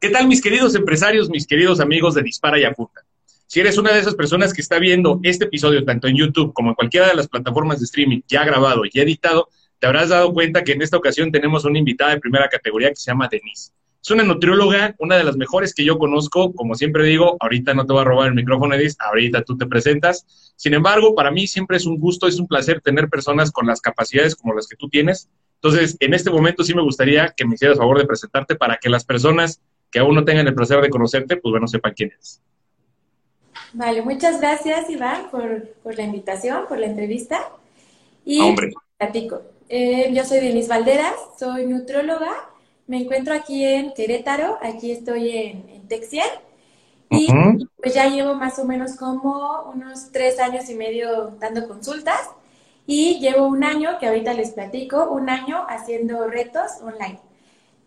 ¿Qué tal mis queridos empresarios, mis queridos amigos de Dispara y Apunta? Si eres una de esas personas que está viendo este episodio tanto en YouTube como en cualquiera de las plataformas de streaming ya grabado y editado, te habrás dado cuenta que en esta ocasión tenemos una invitada de primera categoría que se llama Denise. Es una nutrióloga, una de las mejores que yo conozco. Como siempre digo, ahorita no te voy a robar el micrófono, Edith, ahorita tú te presentas. Sin embargo, para mí siempre es un gusto, es un placer tener personas con las capacidades como las que tú tienes. Entonces, en este momento sí me gustaría que me hicieras favor de presentarte para que las personas que aún no tengan el placer de conocerte, pues bueno, sepan quién eres. Vale, muchas gracias, Iván, por, por la invitación, por la entrevista. Y Hombre. platico. Eh, yo soy Denise Valderas, soy nutróloga me encuentro aquí en Querétaro, aquí estoy en, en Texier. Y pues ya llevo más o menos como unos tres años y medio dando consultas. Y llevo un año, que ahorita les platico, un año haciendo retos online.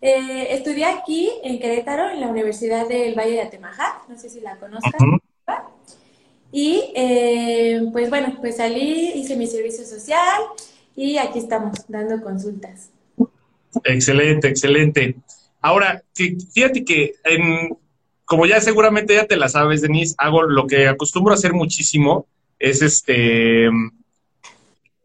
Eh, estudié aquí en Querétaro, en la Universidad del Valle de Atemajac, no sé si la conozcan. Y eh, pues bueno, pues salí, hice mi servicio social y aquí estamos dando consultas. Excelente, excelente. Ahora, fíjate que como ya seguramente ya te la sabes, Denise, hago lo que acostumbro a hacer muchísimo, es este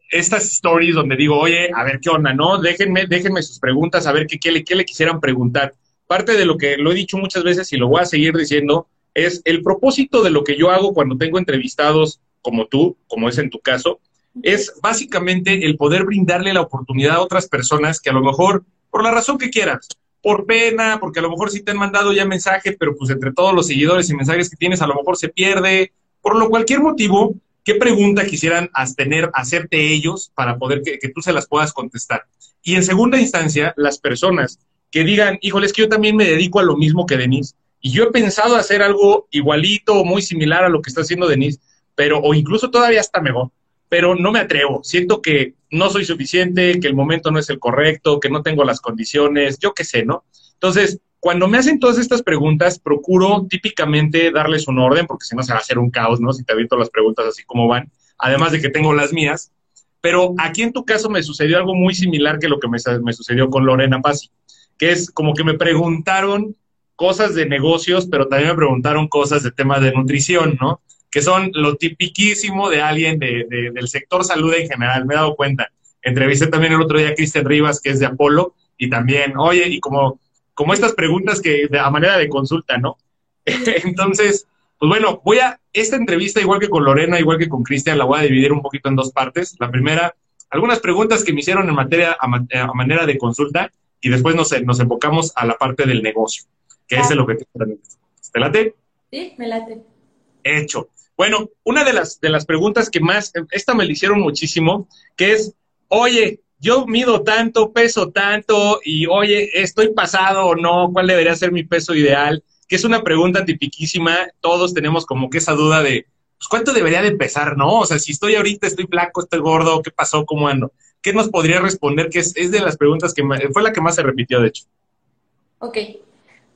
estas stories donde digo, oye, a ver qué onda, ¿no? Déjenme, déjenme sus preguntas, a ver qué, qué, le, qué le quisieran preguntar. Parte de lo que lo he dicho muchas veces y lo voy a seguir diciendo, es el propósito de lo que yo hago cuando tengo entrevistados como tú, como es en tu caso, es básicamente el poder brindarle la oportunidad a otras personas que a lo mejor, por la razón que quieras, por pena, porque a lo mejor sí te han mandado ya mensaje, pero pues entre todos los seguidores y mensajes que tienes a lo mejor se pierde, por lo cualquier motivo, ¿qué pregunta quisieran hacerte ellos para poder que, tú se las puedas contestar? Y en segunda instancia, las personas que digan, híjole, es que yo también me dedico a lo mismo que Denise, y yo he pensado hacer algo igualito o muy similar a lo que está haciendo Denise, pero, o incluso todavía hasta mejor, pero no me atrevo. Siento que no soy suficiente, que el momento no es el correcto, que no tengo las condiciones, yo qué sé, ¿no? Entonces, cuando me hacen todas estas preguntas, procuro típicamente darles un orden, porque si no se va a hacer un caos, ¿no? Si te aviento las preguntas así como van, además de que tengo las mías. Pero aquí en tu caso me sucedió algo muy similar que lo que me, sucedió con Lorena Pasi, que es como que me preguntaron cosas de negocios, pero también me preguntaron cosas de temas de nutrición, ¿no? que son lo tipiquísimo de alguien de, del sector salud en general, me he dado cuenta. Entrevisté también el otro día a Cristian Rivas, que es de Apolo, y también, oye, y como, como estas preguntas que de, a manera de consulta, ¿no? Entonces, pues bueno, voy a, esta entrevista, igual que con Lorena, igual que con Cristian, la voy a dividir un poquito en dos partes. La primera, algunas preguntas que me hicieron en materia, a, manera de consulta, y después nos, nos enfocamos a la parte del negocio, que es lo que te ¿Te late? Sí, me late. Hecho. Bueno, una de las, de las preguntas que más, esta me la hicieron muchísimo, que es, oye, yo mido tanto, peso tanto, y oye, ¿estoy pasado o no? ¿Cuál debería ser mi peso ideal? Que es una pregunta tipiquísima, todos tenemos como que esa duda de, pues, ¿cuánto debería de pesar, no? O sea, si estoy ahorita, estoy flaco, estoy gordo, ¿qué pasó? ¿Cómo ando? ¿Qué nos podría responder? Que es, es de las preguntas que fue la que más se repitió, de hecho. Ok,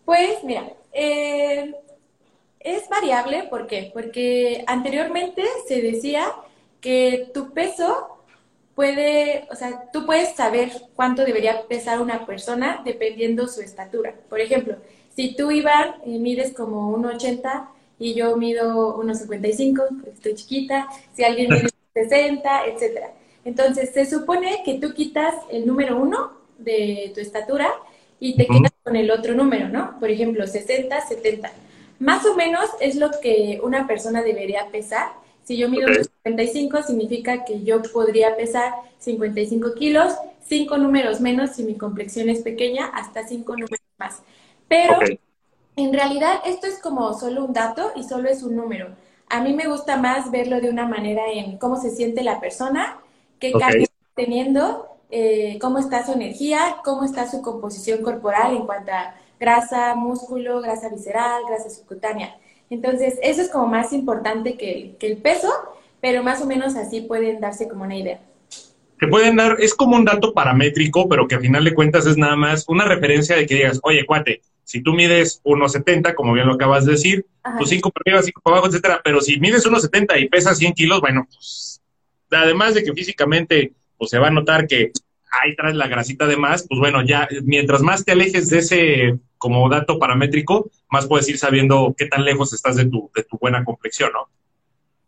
pues mira, eh, es variable, ¿por qué? Porque anteriormente se decía que tu peso puede, o sea, tú puedes saber cuánto debería pesar una persona dependiendo su estatura. Por ejemplo, si tú, Iván, eh, mides como 1,80 y yo mido 1,55, porque estoy chiquita, si alguien mide 60, etcétera. Entonces, se supone que tú quitas el número uno de tu estatura y te quedas con el otro número, ¿no? Por ejemplo, 60, 70. Más o menos es lo que una persona debería pesar. Si yo mido 55, significa que yo podría pesar 55 kilos, cinco números menos si mi complexión es pequeña, hasta cinco números más. Pero en realidad esto es como solo un dato y solo es un número. A mí me gusta más verlo de una manera en cómo se siente la persona, qué okay. está teniendo, eh, cómo está su energía, cómo está su composición corporal en cuanto a grasa, músculo, grasa visceral, grasa subcutánea. Entonces, eso es como más importante que el, peso, pero más o menos así pueden darse como una idea. Te pueden dar, es como un dato paramétrico, pero que al final de cuentas es nada más una referencia de que digas, oye, cuate, si tú mides 1,70, como bien lo acabas de decir, tus 5 para arriba, 5 para abajo, etcétera, pero si mides 1,70 y pesas 100 kilos, bueno, pues, además de que físicamente pues, se va a notar que ahí traes la grasita de más, pues bueno, ya mientras más te alejes de ese como dato paramétrico, más puedes ir sabiendo qué tan lejos estás de tu, de tu buena complexión, ¿no?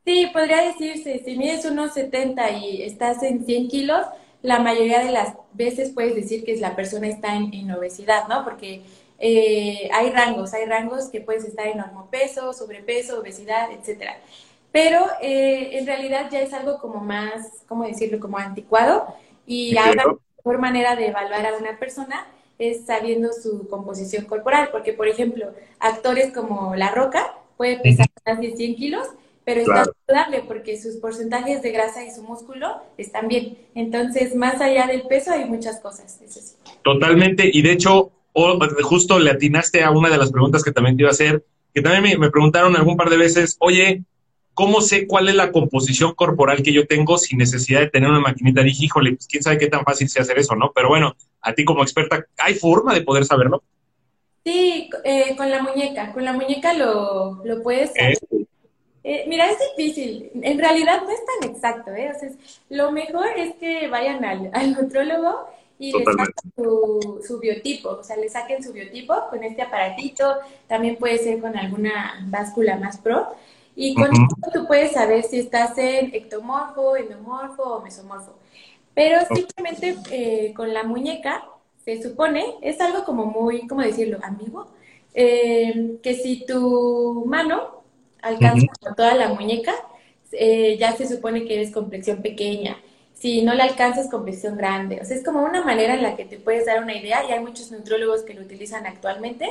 Sí, podría decirse, si mides unos 70 y estás en 100 kilos, la mayoría de las veces puedes decir que la persona está en, obesidad, ¿no? Porque eh, hay rangos, hay rangos que puedes estar en normopeso, sobrepeso, obesidad, etcétera. Pero eh, en realidad ya es algo como más, ¿cómo decirlo? Como anticuado. Y ahora la mejor manera de evaluar a una persona es sabiendo su composición corporal. Porque, por ejemplo, actores como La Roca puede pesar más de 100 kilos pero está saludable porque sus porcentajes de grasa y su músculo están bien. Entonces, más allá del peso hay muchas cosas. Totalmente, y de hecho, justo le atinaste a una de las preguntas que también te iba a hacer, que también me, preguntaron algún par de veces, oye, ¿cómo sé cuál es la composición corporal que yo tengo sin necesidad de tener una maquinita? Dije, híjole, pues quién sabe qué tan fácil sea hacer eso, ¿no? Pero bueno, a ti como experta, ¿hay forma de poder saberlo? Sí, eh, con la muñeca, con la muñeca lo, lo puedes saber. Eh, mira, es difícil. En realidad no es tan exacto, ¿eh? O sea, lo mejor es que vayan al, al nutrólogo y le saquen su, biotipo, o sea, le saquen su biotipo con este aparatito, también puede ser con alguna báscula más pro. Y con esto tú puedes saber si estás en ectomorfo, endomorfo o mesomorfo. Pero simplemente eh, con la muñeca, se supone, es algo como muy, ¿cómo decirlo?, ambiguo, eh, que si tu mano alcanza toda la muñeca, eh, ya se supone que eres complexión pequeña. Si no la alcanzas, complexión grande. O sea, es como una manera en la que te puedes dar una idea y hay muchos nutrólogos que lo utilizan actualmente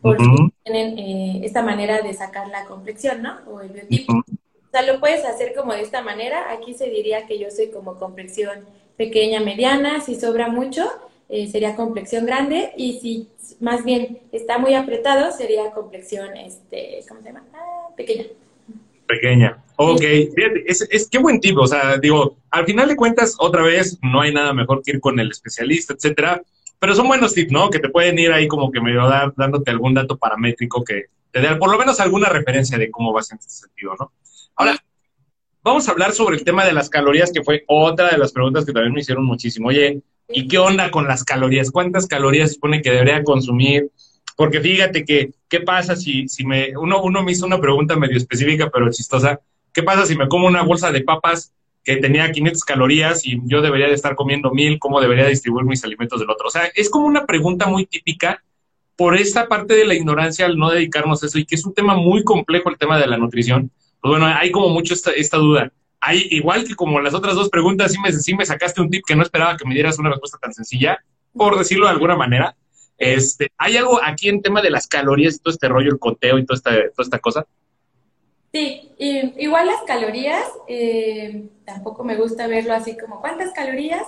porque tienen eh, esta manera de sacar la complexión, ¿no? O el biotipo. O sea, lo puedes hacer como de esta manera. Aquí se diría que yo soy como complexión pequeña, mediana. Si sobra mucho, eh, sería complexión grande. Y si más bien está muy apretado, sería complexión, este, ¿cómo se llama? Ah, pequeña. Pequeña. Ok, fíjate, es, es qué buen tipo, o sea, digo, al final de cuentas, otra vez, no hay nada mejor que ir con el especialista, etcétera, pero son buenos tips, ¿no? Que te pueden ir ahí como que medio dar, dándote algún dato paramétrico que te dé por lo menos alguna referencia de cómo vas en este sentido, ¿no? Ahora, vamos a hablar sobre el tema de las calorías, que fue otra de las preguntas que también me hicieron muchísimo. Oye, ¿y qué onda con las calorías? ¿Cuántas calorías se supone que debería consumir porque fíjate que, ¿qué pasa si, si me, uno, uno me hizo una pregunta medio específica, pero chistosa, ¿qué pasa si me como una bolsa de papas que tenía 500 calorías y yo debería de estar comiendo mil, ¿cómo debería distribuir mis alimentos del otro? O sea, es como una pregunta muy típica por esta parte de la ignorancia al no dedicarnos a eso y que es un tema muy complejo el tema de la nutrición. Pues bueno, hay como mucho esta, esta duda. Hay, igual que como las otras dos preguntas, sí me, sí me sacaste un tip que no esperaba que me dieras una respuesta tan sencilla, por decirlo de alguna manera. Este, ¿Hay algo aquí en tema de las calorías y todo este rollo, el conteo y toda esta, toda esta cosa? Sí, igual las calorías, eh, tampoco me gusta verlo así como cuántas calorías,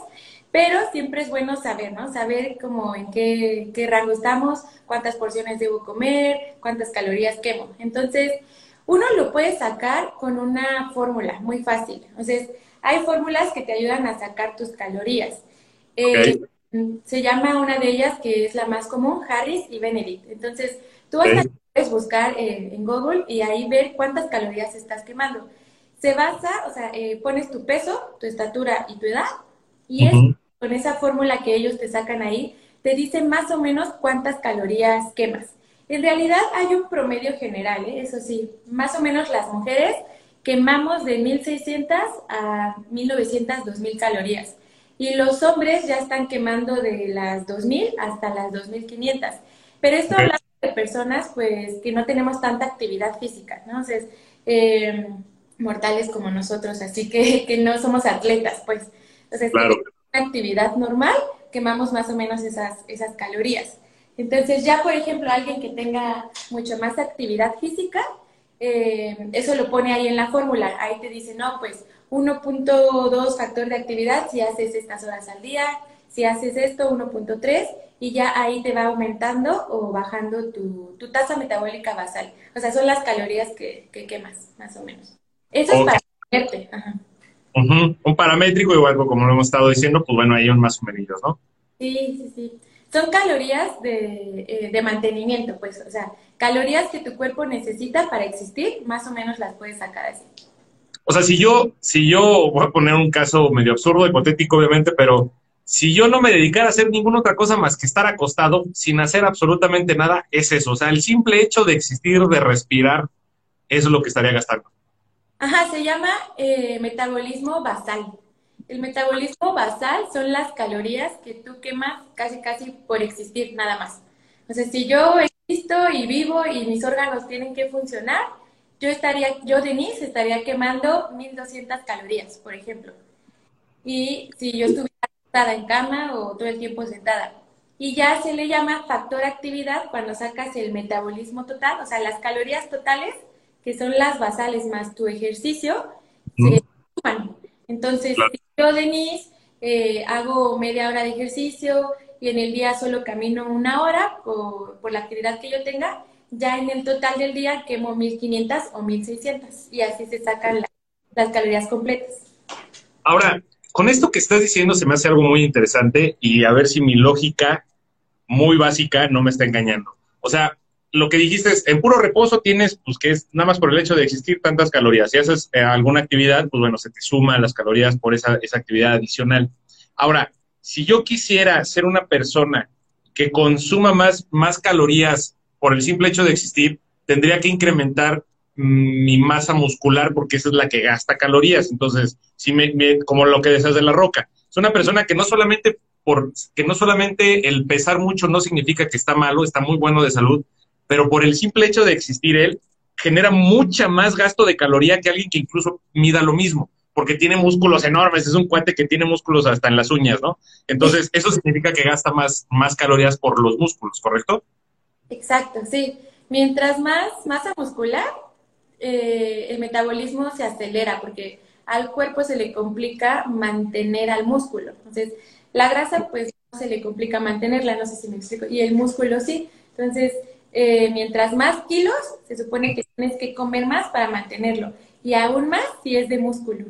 pero siempre es bueno saber, ¿no? Saber como en qué, qué rango estamos, cuántas porciones debo comer, cuántas calorías quemo. Entonces, uno lo puede sacar con una fórmula muy fácil. Entonces, hay fórmulas que te ayudan a sacar tus calorías. Eh, se llama una de ellas, que es la más común, Harris y Benedict. Entonces, tú vas a puedes buscar en Google y ahí ver cuántas calorías estás quemando. Se basa, o sea, eh, pones tu peso, tu estatura y tu edad, y es con esa fórmula que ellos te sacan ahí, te dicen más o menos cuántas calorías quemas. En realidad hay un promedio general, ¿eh? eso sí, más o menos las mujeres quemamos de 1600 a 1900, 2000 calorías. Y los hombres ya están quemando de las 2.000 hasta las 2.500. Pero esto habla de personas pues que no tenemos tanta actividad física, ¿no? Entonces, eh, mortales como nosotros, así que, que, no somos atletas, pues. Entonces, claro. una actividad normal, quemamos más o menos esas, esas calorías. Entonces, ya por ejemplo, alguien que tenga mucho más actividad física, eh, eso lo pone ahí en la fórmula. Ahí te dice, no, pues 1.2 factor de actividad si haces estas horas al día, si haces esto 1.3 y ya ahí te va aumentando o bajando tu, tasa metabólica basal. O sea, son las calorías que, quemas, más o menos. Eso es para verte. Un paramétrico, igual como lo hemos estado diciendo, pues bueno, hay un más o menos, ¿no? Sí, sí, sí. Son calorías de, eh, de mantenimiento, pues, o sea, calorías que tu cuerpo necesita para existir, más o menos las puedes sacar así. O sea, si yo, si yo voy a poner un caso medio absurdo, hipotético, obviamente, pero si yo no me dedicara a hacer ninguna otra cosa más que estar acostado sin hacer absolutamente nada, es eso. O sea, el simple hecho de existir, de respirar, eso es lo que estaría gastando. Ajá, se llama eh, metabolismo basal. El metabolismo basal son las calorías que tú quemas casi casi por existir, nada más. Sea, si yo existo y vivo y mis órganos tienen que funcionar, yo estaría, yo Denise estaría quemando 1200 calorías, por ejemplo. Y si yo estuviera sentada en cama o todo el tiempo sentada. Y ya se le llama factor actividad cuando sacas el metabolismo total, o sea, las calorías totales, que son las basales más tu ejercicio, se suman. Entonces, si yo, Denise, eh, hago media hora de ejercicio y en el día solo camino una hora por, por la actividad que yo tenga, ya en el total del día quemo 1500 o 1600 y así se sacan las calorías completas. Ahora, con esto que estás diciendo se me hace algo muy interesante y a ver si mi lógica muy básica no me está engañando. O sea, lo que dijiste es, en puro reposo tienes, pues que es nada más por el hecho de existir tantas calorías. Si haces eh, alguna actividad, pues bueno, se te suman las calorías por esa, esa actividad adicional. Ahora, si yo quisiera ser una persona que consuma más, más calorías por el simple hecho de existir, tendría que incrementar mi masa muscular porque esa es la que gasta calorías. Entonces, si me, como lo que deseas de la roca, es una persona que no solamente por que no solamente el pesar mucho no significa que está malo, está muy bueno de salud, pero por el simple hecho de existir él genera mucha más gasto de caloría que alguien que incluso mida lo mismo, porque tiene músculos enormes, es un cuate que tiene músculos hasta en las uñas, ¿no? Entonces, eso significa que gasta más, más calorías por los músculos, ¿correcto? Exacto, sí. Mientras más masa muscular, eh, el metabolismo se acelera porque al cuerpo se le complica mantener al músculo. Entonces, la grasa pues no se le complica mantenerla, no sé si me explico, y el músculo sí. Entonces, eh, mientras más kilos, se supone que tienes que comer más para mantenerlo, y aún más si es de músculo.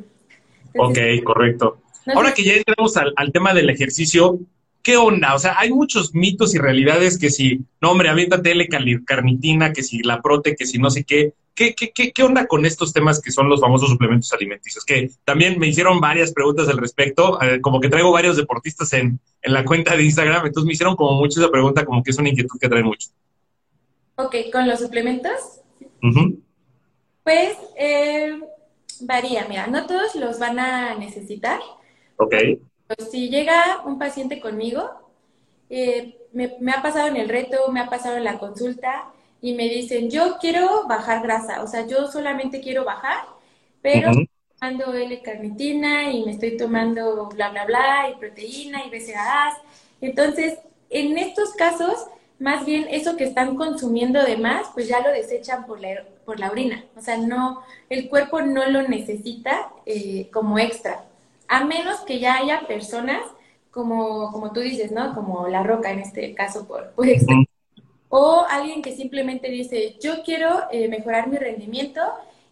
ok, correcto. Ahora que ya entramos al, al tema del ejercicio, ¿qué onda? O sea, hay muchos mitos y realidades que si, no hombre, aviéntate L-carnitina, que si la prote, que si no sé qué. ¿Qué, qué, qué, qué onda con estos temas que son los famosos suplementos alimenticios? Que también me hicieron varias preguntas al respecto, eh, como que traigo varios deportistas en, en, la cuenta de Instagram, entonces me hicieron como mucho esa pregunta, como que es una inquietud que trae mucho. Ok, ¿con los suplementos? Pues eh, varía, mira, no todos los van a necesitar. Ok. Pues, si llega un paciente conmigo, eh, me, ha pasado en el reto, me ha pasado en la consulta y me dicen, yo quiero bajar grasa, o sea, yo solamente quiero bajar, pero estoy tomando L-carnitina y me estoy tomando bla, bla, bla, y proteína y BCAAs. Entonces, en estos casos, más bien eso que están consumiendo de más, pues ya lo desechan por la, por la orina. O sea, no, el cuerpo no lo necesita eh, como extra a menos que ya haya personas como, como tú dices, ¿no? Como la roca en este caso por, por O alguien que simplemente dice, yo quiero eh, mejorar mi rendimiento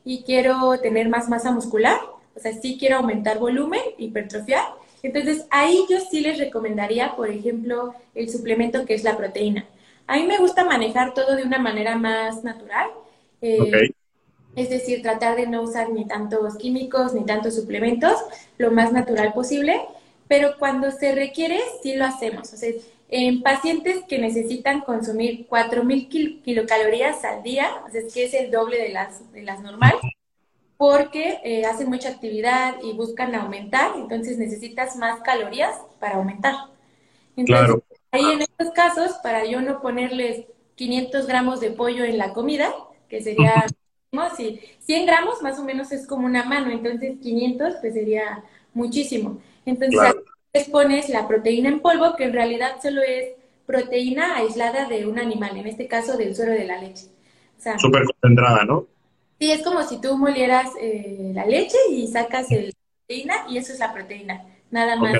y quiero tener más masa muscular, o sea, sí quiero aumentar volumen, hipertrofiar. Entonces, ahí yo sí les recomendaría, por ejemplo, el suplemento que es la proteína. A mí me gusta manejar todo de una manera más natural. Eh, es decir, tratar de no usar ni tantos químicos ni tantos suplementos, lo más natural posible, pero cuando se requiere, sí lo hacemos. O sea, en pacientes que necesitan consumir 4.000 kilocalorías al día, o sea, es que es el doble de las, de las normales, porque eh, hacen mucha actividad y buscan aumentar, entonces necesitas más calorías para aumentar. Entonces, claro. ahí en estos casos, para yo no ponerles 500 gramos de pollo en la comida, que sería si 100 gramos más o menos es como una mano, entonces 500 pues sería muchísimo. Entonces les pones la proteína en polvo, que en realidad solo es proteína aislada de un animal, en este caso del suero de la leche. Súper concentrada, ¿no? Sí, es como si tú molieras eh, la leche y sacas el proteína y eso es la proteína, nada más,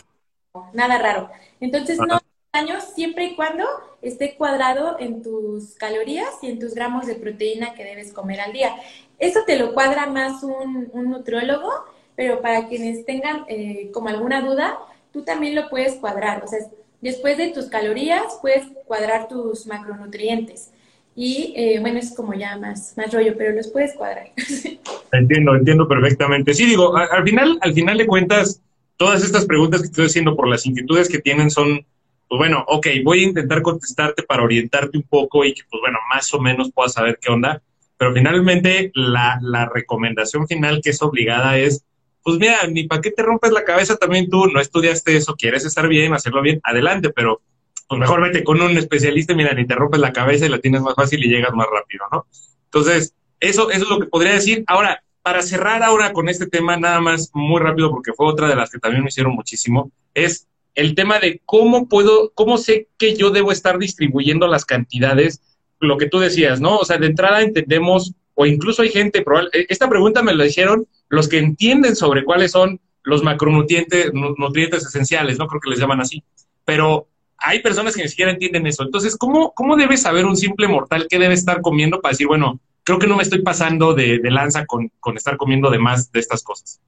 nada raro. Entonces no años siempre y cuando esté cuadrado en tus calorías y en tus gramos de proteína que debes comer al día. Eso te lo cuadra más un, un nutriólogo, pero para quienes tengan eh, como alguna duda, tú también lo puedes cuadrar. O sea, después de tus calorías, puedes cuadrar tus macronutrientes. Y eh, bueno, es como ya más, más rollo, pero los puedes cuadrar. Entiendo, entiendo perfectamente. Sí, digo, al final, al final de cuentas, todas estas preguntas que estoy haciendo por las inquietudes que tienen son, pues bueno, ok, voy a intentar contestarte para orientarte un poco y que, pues bueno, más o menos puedas saber qué onda. Pero finalmente la, la recomendación final que es obligada es, pues mira, ni para qué te rompes la cabeza también tú, no estudiaste eso, quieres estar bien, hacerlo bien, adelante, pero pues mejor vete con un especialista, mira, ni te rompes la cabeza y la tienes más fácil y llegas más rápido, ¿no? Entonces, eso, eso es lo que podría decir. Ahora, para cerrar ahora con este tema, nada más muy rápido, porque fue otra de las que también me hicieron muchísimo, es el tema de cómo puedo, cómo sé que yo debo estar distribuyendo las cantidades, lo que tú decías, ¿no? O sea, de entrada entendemos, o incluso hay gente, e, esta pregunta me la hicieron los que entienden sobre cuáles son los macronutrientes nutrientes esenciales, no creo que les llaman así, pero hay personas que ni siquiera entienden eso. Entonces, ¿cómo, cómo debe saber un simple mortal qué debe estar comiendo para decir, bueno, creo que no me estoy pasando de, lanza con, estar comiendo de más de estas cosas?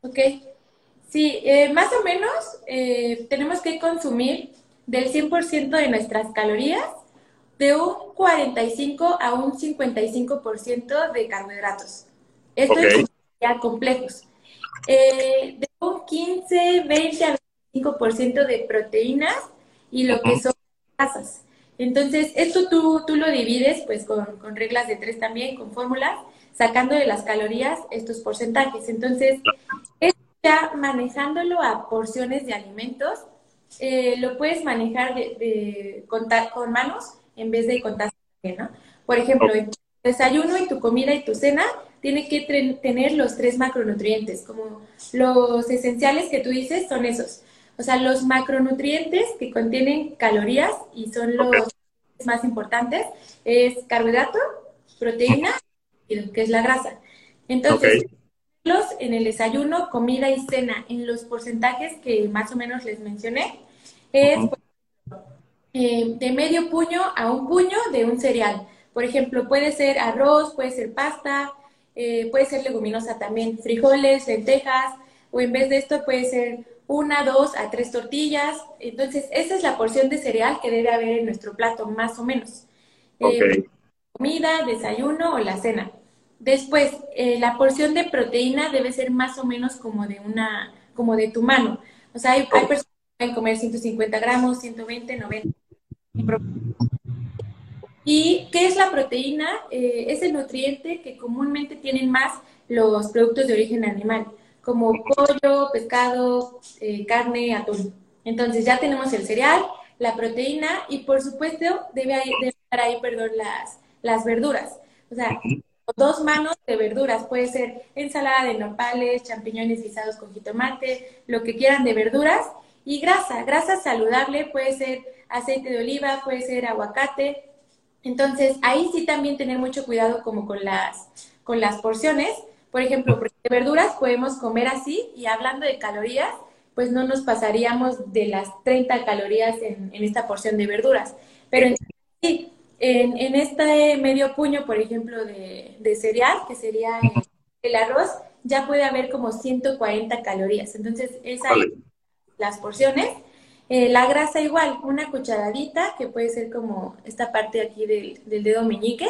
Ok. Sí, eh, más o menos eh, tenemos que consumir del 100% de nuestras calorías, de un 45 a un 55% de carbohidratos. Esto es ya complejos. Eh, de un 15, 20 a 25% de proteínas y lo que son grasas. Entonces, esto tú, tú lo divides pues con, reglas de tres también, con fórmulas, sacando de las calorías estos porcentajes. Entonces, ya manejándolo a porciones de alimentos, eh, lo puedes manejar de, contar con manos en vez de contar, ¿no? Por ejemplo, en tu desayuno y tu comida y tu cena tiene que tener los tres macronutrientes, como los esenciales que tú dices son esos. O sea, los macronutrientes que contienen calorías y son los más importantes es carbohidrato, proteína y lo que es la grasa. Entonces, los en el desayuno, comida y cena en los porcentajes que más o menos les mencioné es eh, de medio puño a un puño de un cereal. Por ejemplo, puede ser arroz, puede ser pasta, eh, puede ser leguminosa también, frijoles, lentejas, o en vez de esto puede ser una, dos a tres tortillas. Entonces, esa es la porción de cereal que debe haber en nuestro plato, más o menos. Eh, comida, desayuno o la cena. Después, eh, la porción de proteína debe ser más o menos como de una, como de tu mano. O sea, hay, personas que pueden comer 150 gramos, 120, 90. ¿Y qué es la proteína? Eh, es el nutriente que comúnmente tienen más los productos de origen animal como pollo, pescado, eh, carne, atún. Entonces ya tenemos el cereal, la proteína y por supuesto debe, estar ahí, perdón, las, las verduras. O sea, dos manos de verduras. Puede ser ensalada de nopales, champiñones guisados con jitomate, lo que quieran de verduras. Y grasa, grasa saludable, puede ser aceite de oliva, puede ser aguacate. Entonces, ahí sí también tener mucho cuidado como con las, con las porciones, por ejemplo, de verduras podemos comer así y hablando de calorías, pues no nos pasaríamos de las 30 calorías en, esta porción de verduras. Pero en, sí, en, este medio puño, por ejemplo, de, cereal, que sería el, arroz, ya puede haber como 140 calorías. Entonces, esas las porciones. Eh, la grasa igual, una cucharadita, que puede ser como esta parte aquí del, dedo meñique,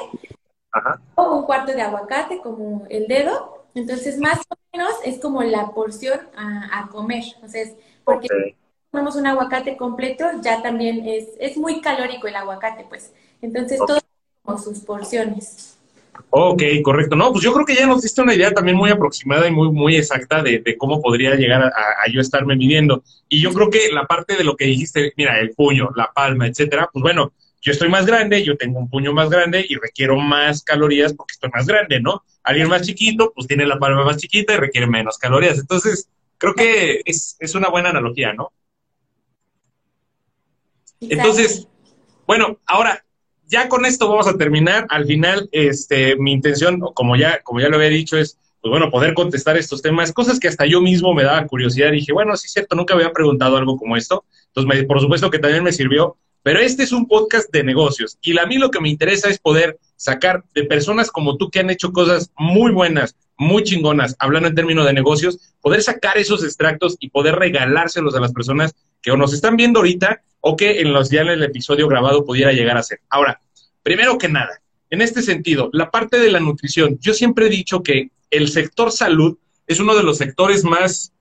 o un cuarto de aguacate, como el dedo, entonces, más o menos es como la porción a, comer. Entonces, porque si comemos un aguacate completo, ya también es, es muy calórico el aguacate, pues. Entonces, todo como sus porciones. Ok, correcto. No, pues yo creo que ya nos diste una idea también muy aproximada y muy, muy exacta de, cómo podría llegar a, a, yo estarme midiendo. Y yo creo que la parte de lo que dijiste, mira, el puño, la palma, etcétera, pues bueno, yo estoy más grande, yo tengo un puño más grande y requiero más calorías porque estoy más grande, ¿no? Alguien más chiquito, pues tiene la palma más chiquita y requiere menos calorías. Entonces, creo que es, una buena analogía, ¿no? Entonces, bueno, ahora, ya con esto vamos a terminar. Al final, este, mi intención, como ya, como ya lo había dicho, es, pues bueno, poder contestar estos temas, cosas que hasta yo mismo me daba curiosidad. Dije, bueno, sí es cierto, nunca había preguntado algo como esto. Entonces, por supuesto que también me sirvió pero este es un podcast de negocios y a mí lo que me interesa es poder sacar de personas como tú que han hecho cosas muy buenas, muy chingonas, hablando en términos de negocios, poder sacar esos extractos y poder regalárselos a las personas que o nos están viendo ahorita o que en los ya en el episodio grabado pudiera llegar a ser. Ahora, primero que nada, en este sentido, la parte de la nutrición, yo siempre he dicho que el sector salud es uno de los sectores más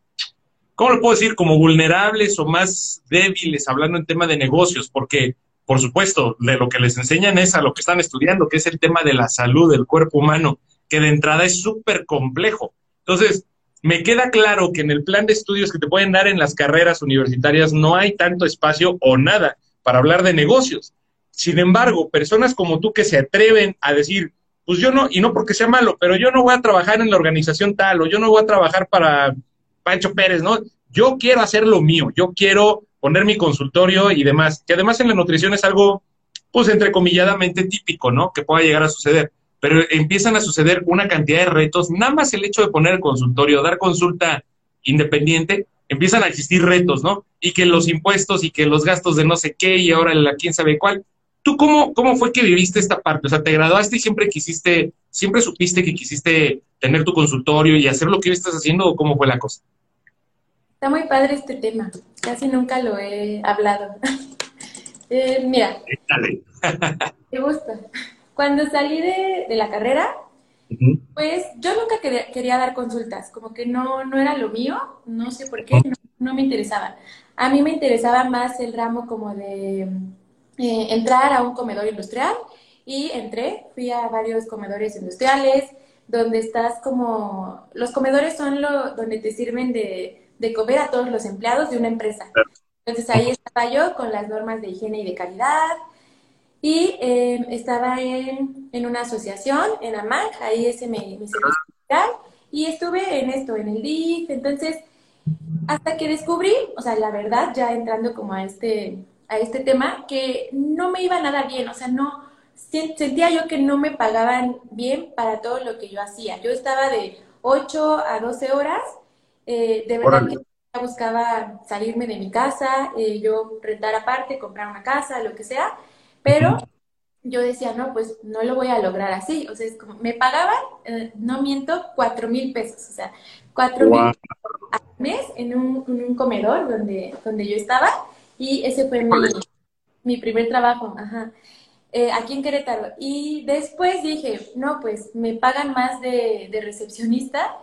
¿cómo lo puedo decir? Como vulnerables o más débiles hablando en tema de negocios, porque, por supuesto, de lo que les enseñan es a lo que están estudiando, que es el tema de la salud del cuerpo humano, que de entrada es súper complejo. Entonces, me queda claro que en el plan de estudios que te pueden dar en las carreras universitarias no hay tanto espacio o nada para hablar de negocios. Sin embargo, personas como tú que se atreven a decir, pues yo no, y no porque sea malo, pero yo no voy a trabajar en la organización tal, o yo no voy a trabajar para Pancho Pérez, ¿no? Yo quiero hacer lo mío, yo quiero poner mi consultorio y demás, que además en la nutrición es algo, pues entrecomilladamente típico, ¿no? Que pueda llegar a suceder. Pero empiezan a suceder una cantidad de retos, nada más el hecho de poner el consultorio, dar consulta independiente, empiezan a existir retos, ¿no? Y que los impuestos y que los gastos de no sé qué y ahora la quién sabe cuál. ¿Tú cómo, cómo fue que viviste esta parte? O sea, ¿te graduaste y siempre quisiste, siempre supiste que quisiste tener tu consultorio y hacer lo que estás haciendo o cómo fue la cosa? Está muy padre este tema. Casi nunca lo he hablado. eh, mira. Dale. Me gusta. Cuando salí de, de la carrera, pues yo nunca quería, quería, dar consultas, como que no, no era lo mío, no sé por qué, no, no me interesaba. A mí me interesaba más el ramo como de eh, entrar a un comedor industrial y entré, fui a varios comedores industriales donde estás como, los comedores son lo, donde te sirven de, de comer a todos los empleados de una empresa. Entonces ahí estaba yo con las normas de higiene y de calidad y eh, estaba en, en, una asociación, en AMAC, ahí ese mi servicio y estuve en esto, en el DIF, entonces hasta que descubrí, o sea, la verdad, ya entrando como a este a este tema que no me iba nada bien, o sea, no, sentía yo que no me pagaban bien para todo lo que yo hacía. Yo estaba de 8 a 12 horas, eh, de verdad que buscaba salirme de mi casa, eh, yo rentar aparte, comprar una casa, lo que sea, pero yo decía, no, pues no lo voy a lograr así, o sea, es como, me pagaban, eh, no miento, 4 mil pesos, o sea, 4 mil al mes en un, en un comedor donde, donde yo estaba, y ese fue mi, primer trabajo, ajá, eh, aquí en Querétaro. Y después dije, no, pues me pagan más de, recepcionista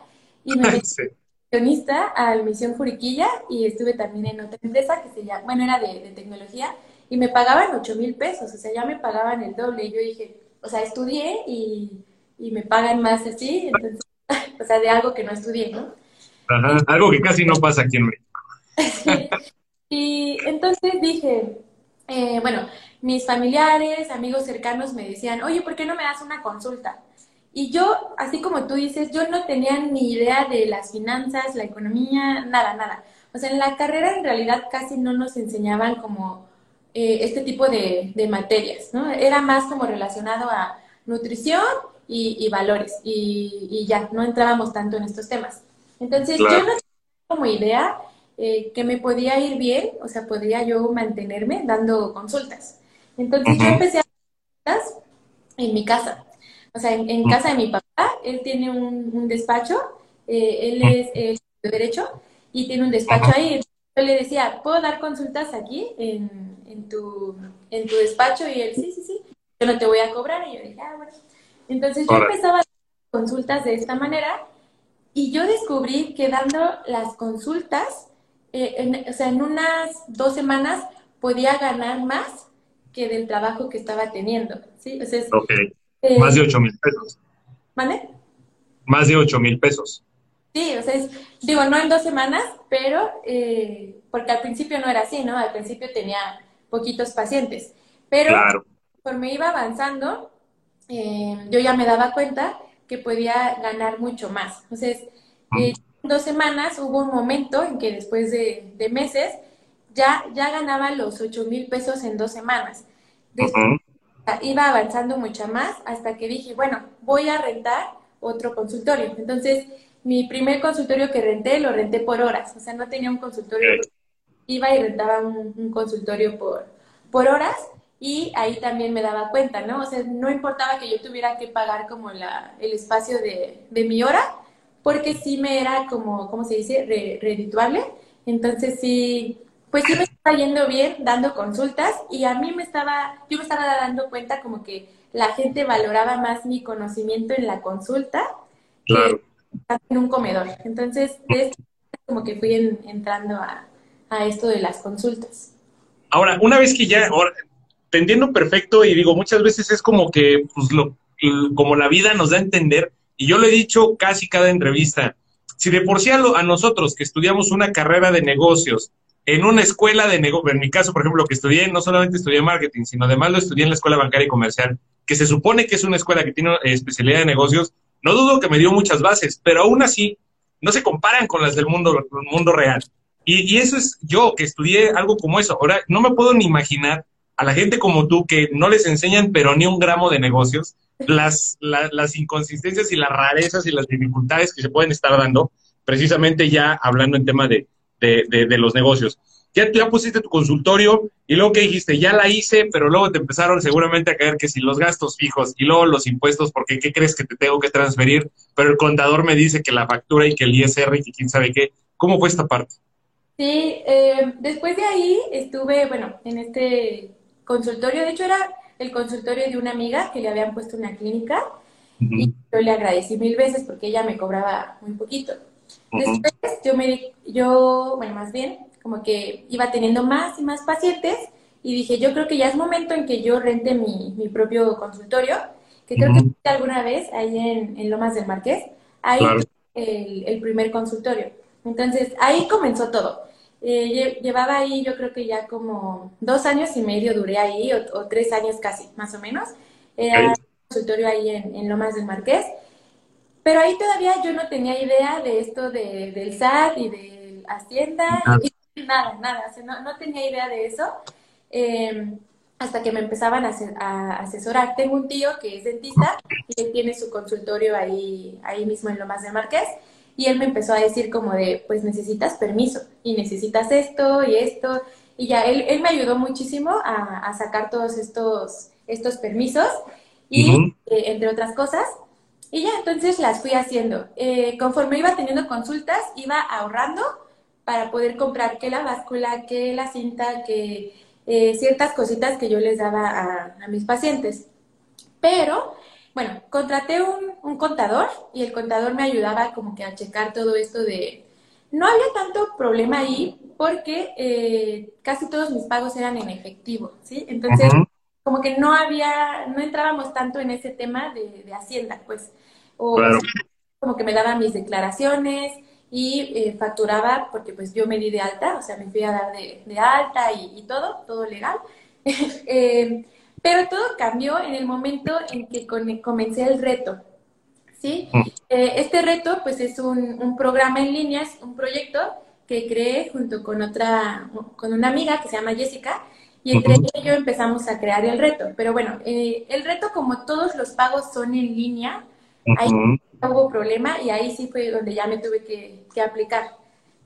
y me metí recepcionista al Misión Juriquilla y estuve también en otra empresa que se llama, bueno, era de, tecnología y me pagaban 8 mil pesos, o sea, ya me pagaban el doble. Y yo dije, o sea, estudié y, me pagan más así, entonces, o sea, de algo que no estudié, ¿no? Ajá, algo que casi no pasa aquí en México. Y entonces dije, eh, bueno, mis familiares, amigos cercanos me decían, oye, ¿por qué no me das una consulta? Y yo, así como tú dices, yo no tenía ni idea de las finanzas, la economía, nada, nada. O sea, en la carrera en realidad casi no nos enseñaban como eh, este tipo de, materias, ¿no? Era más como relacionado a nutrición y, valores y, ya, no entrábamos tanto en estos temas. Entonces, yo no tenía como idea eh, que me podía ir bien, o sea, podría yo mantenerme dando consultas. Entonces yo empecé a consultas en mi casa, o sea, en, casa de mi papá, él tiene un, despacho, eh, él es el de derecho y tiene un despacho ahí. Yo le decía, ¿puedo dar consultas aquí en, en, tu, en tu despacho? Y él, sí, sí, sí, yo no te voy a cobrar. Y yo dije, ah, bueno. Entonces yo empezaba a dar consultas de esta manera y yo descubrí que dando las consultas, eh, en, o sea, en unas dos semanas podía ganar más que del trabajo que estaba teniendo, ¿sí? O sea, eh, más de 8 mil pesos. ¿Vale? Más de 8 mil pesos. Sí, o sea, digo, no en dos semanas, pero, eh, porque al principio no era así, ¿no? Al principio tenía poquitos pacientes, pero claro. conforme iba avanzando, yo ya me daba cuenta que podía ganar mucho más. Entonces, dos semanas hubo un momento en que después de, meses ya, ya ganaba los 8 mil pesos en dos semanas. Iba avanzando mucho más hasta que dije, bueno, voy a rentar otro consultorio. Entonces, mi primer consultorio que renté, lo renté por horas. O sea, no tenía un consultorio. Iba y rentaba un, consultorio por, por horas y ahí también me daba cuenta, ¿no? O sea, no importaba que yo tuviera que pagar como la, el espacio de, de mi hora, porque sí me era como, ¿cómo se dice?, redituable. Entonces sí, pues sí me estaba yendo bien dando consultas y a mí me estaba, yo me estaba dando cuenta como que la gente valoraba más mi conocimiento en la consulta claro. que en un comedor. Entonces, esto como que fui entrando a, a, esto de las consultas. Ahora, una vez que ya, ahora, te entiendo perfecto y digo, muchas veces es como que, pues, lo, como la vida nos da a entender, y yo lo he dicho casi cada entrevista, si de por sí a, a nosotros que estudiamos una carrera de negocios, en una escuela de negocios, en mi caso, por ejemplo, lo que estudié, no solamente estudié marketing, sino además lo estudié en la escuela bancaria y comercial, que se supone que es una escuela que tiene eh, especialidad de negocios, no dudo que me dio muchas bases, pero aún así no se comparan con las del mundo, real. Y, y, eso es yo, que estudié algo como eso. Ahora, no me puedo ni imaginar a la gente como tú que no les enseñan pero ni un gramo de negocios, las, las inconsistencias y las rarezas y las dificultades que se pueden estar dando, precisamente ya hablando en tema de, de, los negocios. Ya, ya pusiste tu consultorio y luego que dijiste, ya la hice, pero luego te empezaron seguramente a caer que si los gastos fijos y luego los impuestos, porque ¿qué crees que te tengo que transferir? Pero el contador me dice que la factura y que el ISR y que quién sabe qué. ¿Cómo fue esta parte? Sí, eh, después de ahí estuve, bueno, en este consultorio, de hecho era el consultorio de una amiga que le habían puesto una clínica y yo le agradecí mil veces porque ella me cobraba muy poquito. Después yo me, yo, bueno, más bien, como que iba teniendo más y más pacientes y dije, yo creo que ya es momento en que yo rente mi, mi propio consultorio, que creo que alguna vez ahí en, en, Lomas del Marqués, ahí el, el, primer consultorio. Entonces, ahí comenzó todo. Eh, llevaba ahí, yo creo que ya como dos años y medio duré ahí, o, tres años casi, más o menos. Era un consultorio ahí en, en Lomas del Marqués. Pero ahí todavía yo no tenía idea de esto de, del SAT y de Hacienda, nada, nada, no, tenía idea de eso. Em, hasta que me empezaban a, asesorar. Tengo un tío que es dentista y él tiene su consultorio ahí, ahí mismo en Lomas de Marqués. Y él me empezó a decir como de, pues necesitas permiso y necesitas esto y esto. Y ya, él, él me ayudó muchísimo a, sacar todos estos, estos permisos y, eh, entre otras cosas. Y ya, entonces las fui haciendo. Eh, conforme iba teniendo consultas, iba ahorrando para poder comprar que la báscula, que la cinta, que eh, ciertas cositas que yo les daba a, mis pacientes. Pero, bueno, contraté un, un, contador y el contador me ayudaba como que a checar todo esto de... No había tanto problema ahí porque eh, casi todos mis pagos eran en efectivo, ¿sí? Entonces, como que no había, no entrábamos tanto en ese tema de, de Hacienda, pues o como que me daban mis declaraciones y eh, facturaba porque pues yo me di de alta, o sea, me fui a dar de, alta y, todo, todo legal. Eh, pero todo cambió en el momento en que comencé el reto. ¿sí? Mm. Eh, este reto pues es un, un, programa en línea, es un proyecto que creé junto con otra, con una amiga que se llama Jessica, y entre ella y yo empezamos a crear el reto. Pero bueno, el reto como todos los pagos son en línea, Ahí hubo problema y ahí sí fue donde ya me tuve que, aplicar.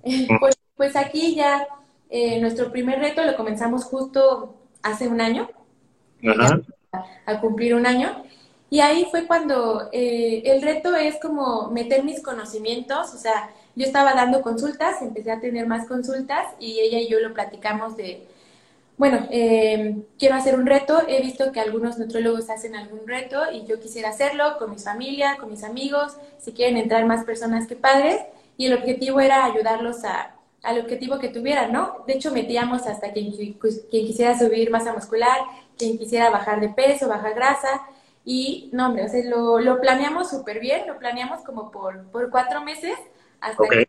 Pues, pues, aquí ya eh, nuestro primer reto lo comenzamos justo hace un año, a, cumplir un año. Y ahí fue cuando eh, el reto es como meter mis conocimientos, o sea, yo estaba dando consultas, empecé a tener más consultas y ella y yo lo platicamos de, bueno, eh, quiero hacer un reto, he visto que algunos nutrólogos hacen algún reto y yo quisiera hacerlo con mi familia, con mis amigos, si quieren entrar más personas que padres, y el objetivo era ayudarlos a, al objetivo que tuvieran, ¿no? De hecho, metíamos hasta quien, quien quisiera subir masa muscular, quien quisiera bajar de peso, bajar grasa, y no, hombre, o sea, lo, lo planeamos súper bien, lo planeamos como por, por cuatro meses, hasta que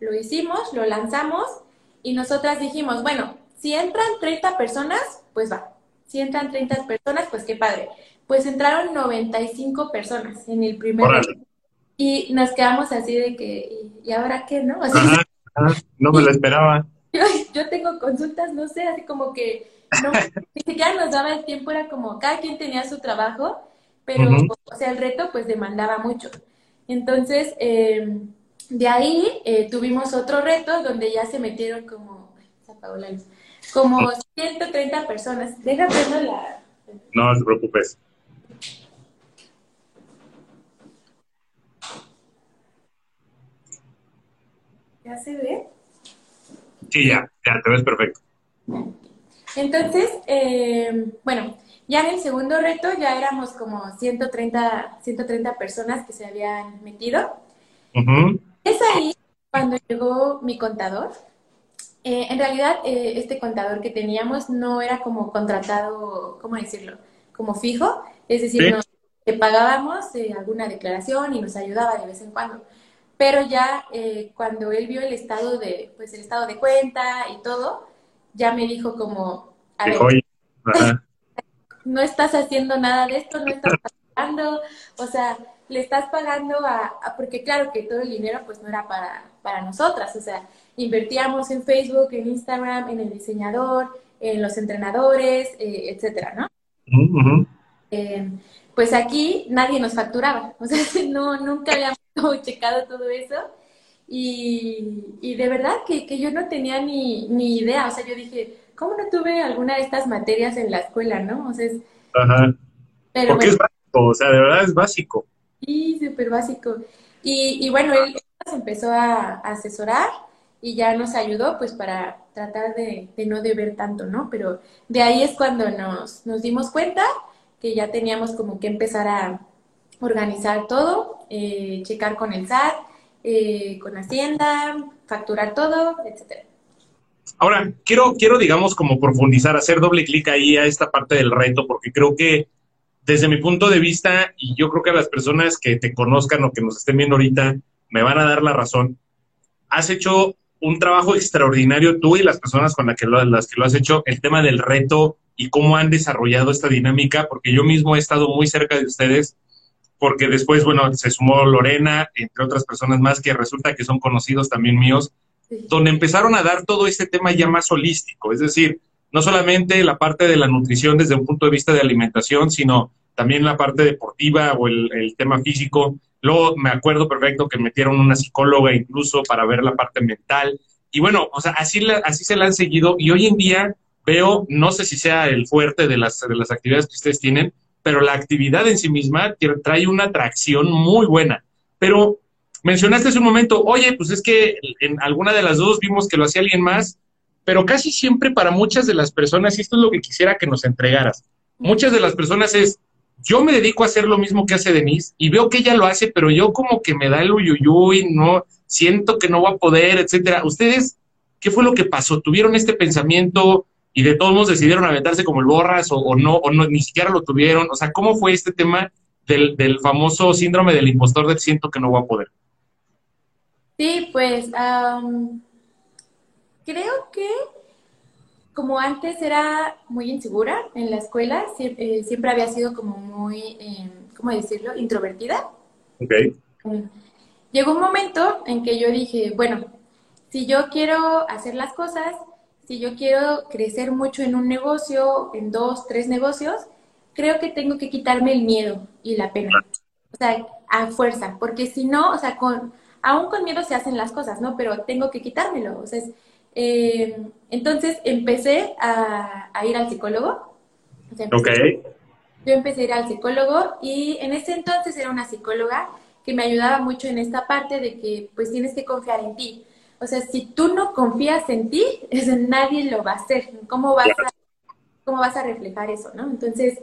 lo hicimos, lo lanzamos, y nosotras dijimos, bueno, si entran 30 personas, pues va. Si entran 30 personas, pues qué padre. Pues entraron 95 personas en el primer y nos quedamos así de que, ¿y ahora qué, no? no me lo esperaba. Yo, tengo consultas, no sé, así como que no, ni siquiera nos daba el tiempo, era como cada quien tenía su trabajo, pero, o sea, el reto pues demandaba mucho. Entonces, em, de ahí eh, tuvimos otro reto donde ya se metieron como, se apagó la luz, como 130 personas. Déjame la... No, no te preocupes. ¿Ya se ve? Sí, ya, ya, te ves perfecto. Entonces, eh, bueno, ya en el segundo reto ya éramos como 130, 130 personas que se habían metido. Es ahí cuando llegó mi contador. Eh, en realidad, eh, este contador que teníamos no era como contratado, ¿cómo decirlo? Como fijo, es decir, nos, pagábamos eh, alguna declaración y nos ayudaba de vez en cuando. Pero ya cuando él vio el estado de, pues el estado de cuenta y todo, ya me dijo como, a ver, no estás haciendo nada de esto, no estás pagando, o sea, le estás pagando a, porque claro que todo el dinero pues no era para, para nosotras, o sea, invertíamos en Facebook, en Instagram, en el diseñador, en los entrenadores, eh, etcétera, ¿no? Eh, pues aquí nadie nos facturaba, o sea, no, nunca habíamos checado todo eso. Y, y de verdad que, que, yo no tenía ni, ni idea, o sea, yo dije, ¿cómo no tuve alguna de estas materias en la escuela, no? O sea, es, Ajá. Porque es básico, o sea, de verdad es básico. Sí, súper básico. Y, y, bueno, él nos empezó a, asesorar y ya nos ayudó pues para tratar de, de, no deber tanto, ¿no? Pero de ahí es cuando nos, nos dimos cuenta que ya teníamos como que empezar a organizar todo, eh, checar con el SAT, eh, con Hacienda, facturar todo, etcétera. Ahora, quiero, quiero, digamos, como profundizar, hacer doble clic ahí a esta parte del reto, porque creo que desde mi punto de vista, y yo creo que las personas que te conozcan o que nos estén viendo ahorita, me van a dar la razón, has hecho un trabajo extraordinario tú y las personas con las que lo, las que lo has hecho, el tema del reto y cómo han desarrollado esta dinámica, porque yo mismo he estado muy cerca de ustedes, porque después, bueno, se sumó Lorena, entre otras personas más que resulta que son conocidos también míos, donde empezaron a dar todo este tema ya más holístico, es decir, no solamente la parte de la nutrición desde un punto de vista de alimentación, sino también la parte deportiva o el, tema físico. Luego me acuerdo perfecto que metieron una psicóloga incluso para ver la parte mental. Y bueno, o sea, así, así se la han seguido y hoy en día veo, no sé si sea el fuerte de las, de las actividades que ustedes tienen, pero la actividad en sí misma trae una atracción muy buena. Pero mencionaste hace un momento, oye, pues es que en alguna de las dos vimos que lo hacía alguien más, pero casi siempre para muchas de las personas, y esto es lo que quisiera que nos entregaras, muchas de las personas es, yo me dedico a hacer lo mismo que hace Denise y veo que ella lo hace, pero yo como que me da el uyuyuy, no, siento que no va a poder, etcétera. ¿Ustedes qué fue lo que pasó? ¿Tuvieron este pensamiento y de todos modos decidieron aventarse como el borras o, no, o no, ni siquiera lo tuvieron? O sea, ¿cómo fue este tema del, del famoso síndrome del impostor de siento que no voy a poder? Sí, pues creo que como antes era muy insegura en la escuela, eh, siempre, había sido como muy, em, ¿cómo decirlo?, introvertida. Ok. Mm. Llegó un momento en que yo dije, bueno, si yo quiero hacer las cosas, si yo quiero crecer mucho en un negocio, en dos, tres negocios, creo que tengo que quitarme el miedo y la pena. O sea, a fuerza, porque si no, o sea, con, aún con miedo se hacen las cosas, ¿no? Pero tengo que quitármelo. O sea, eh, entonces empecé a, ir al psicólogo. ok. Yo empecé a ir al psicólogo y en ese entonces era una psicóloga que me ayudaba mucho en esta parte de que pues tienes que confiar en ti. O sea, si tú no confías en ti, nadie lo va a hacer. ¿Cómo vas, a, cómo vas a reflejar eso, no? Entonces,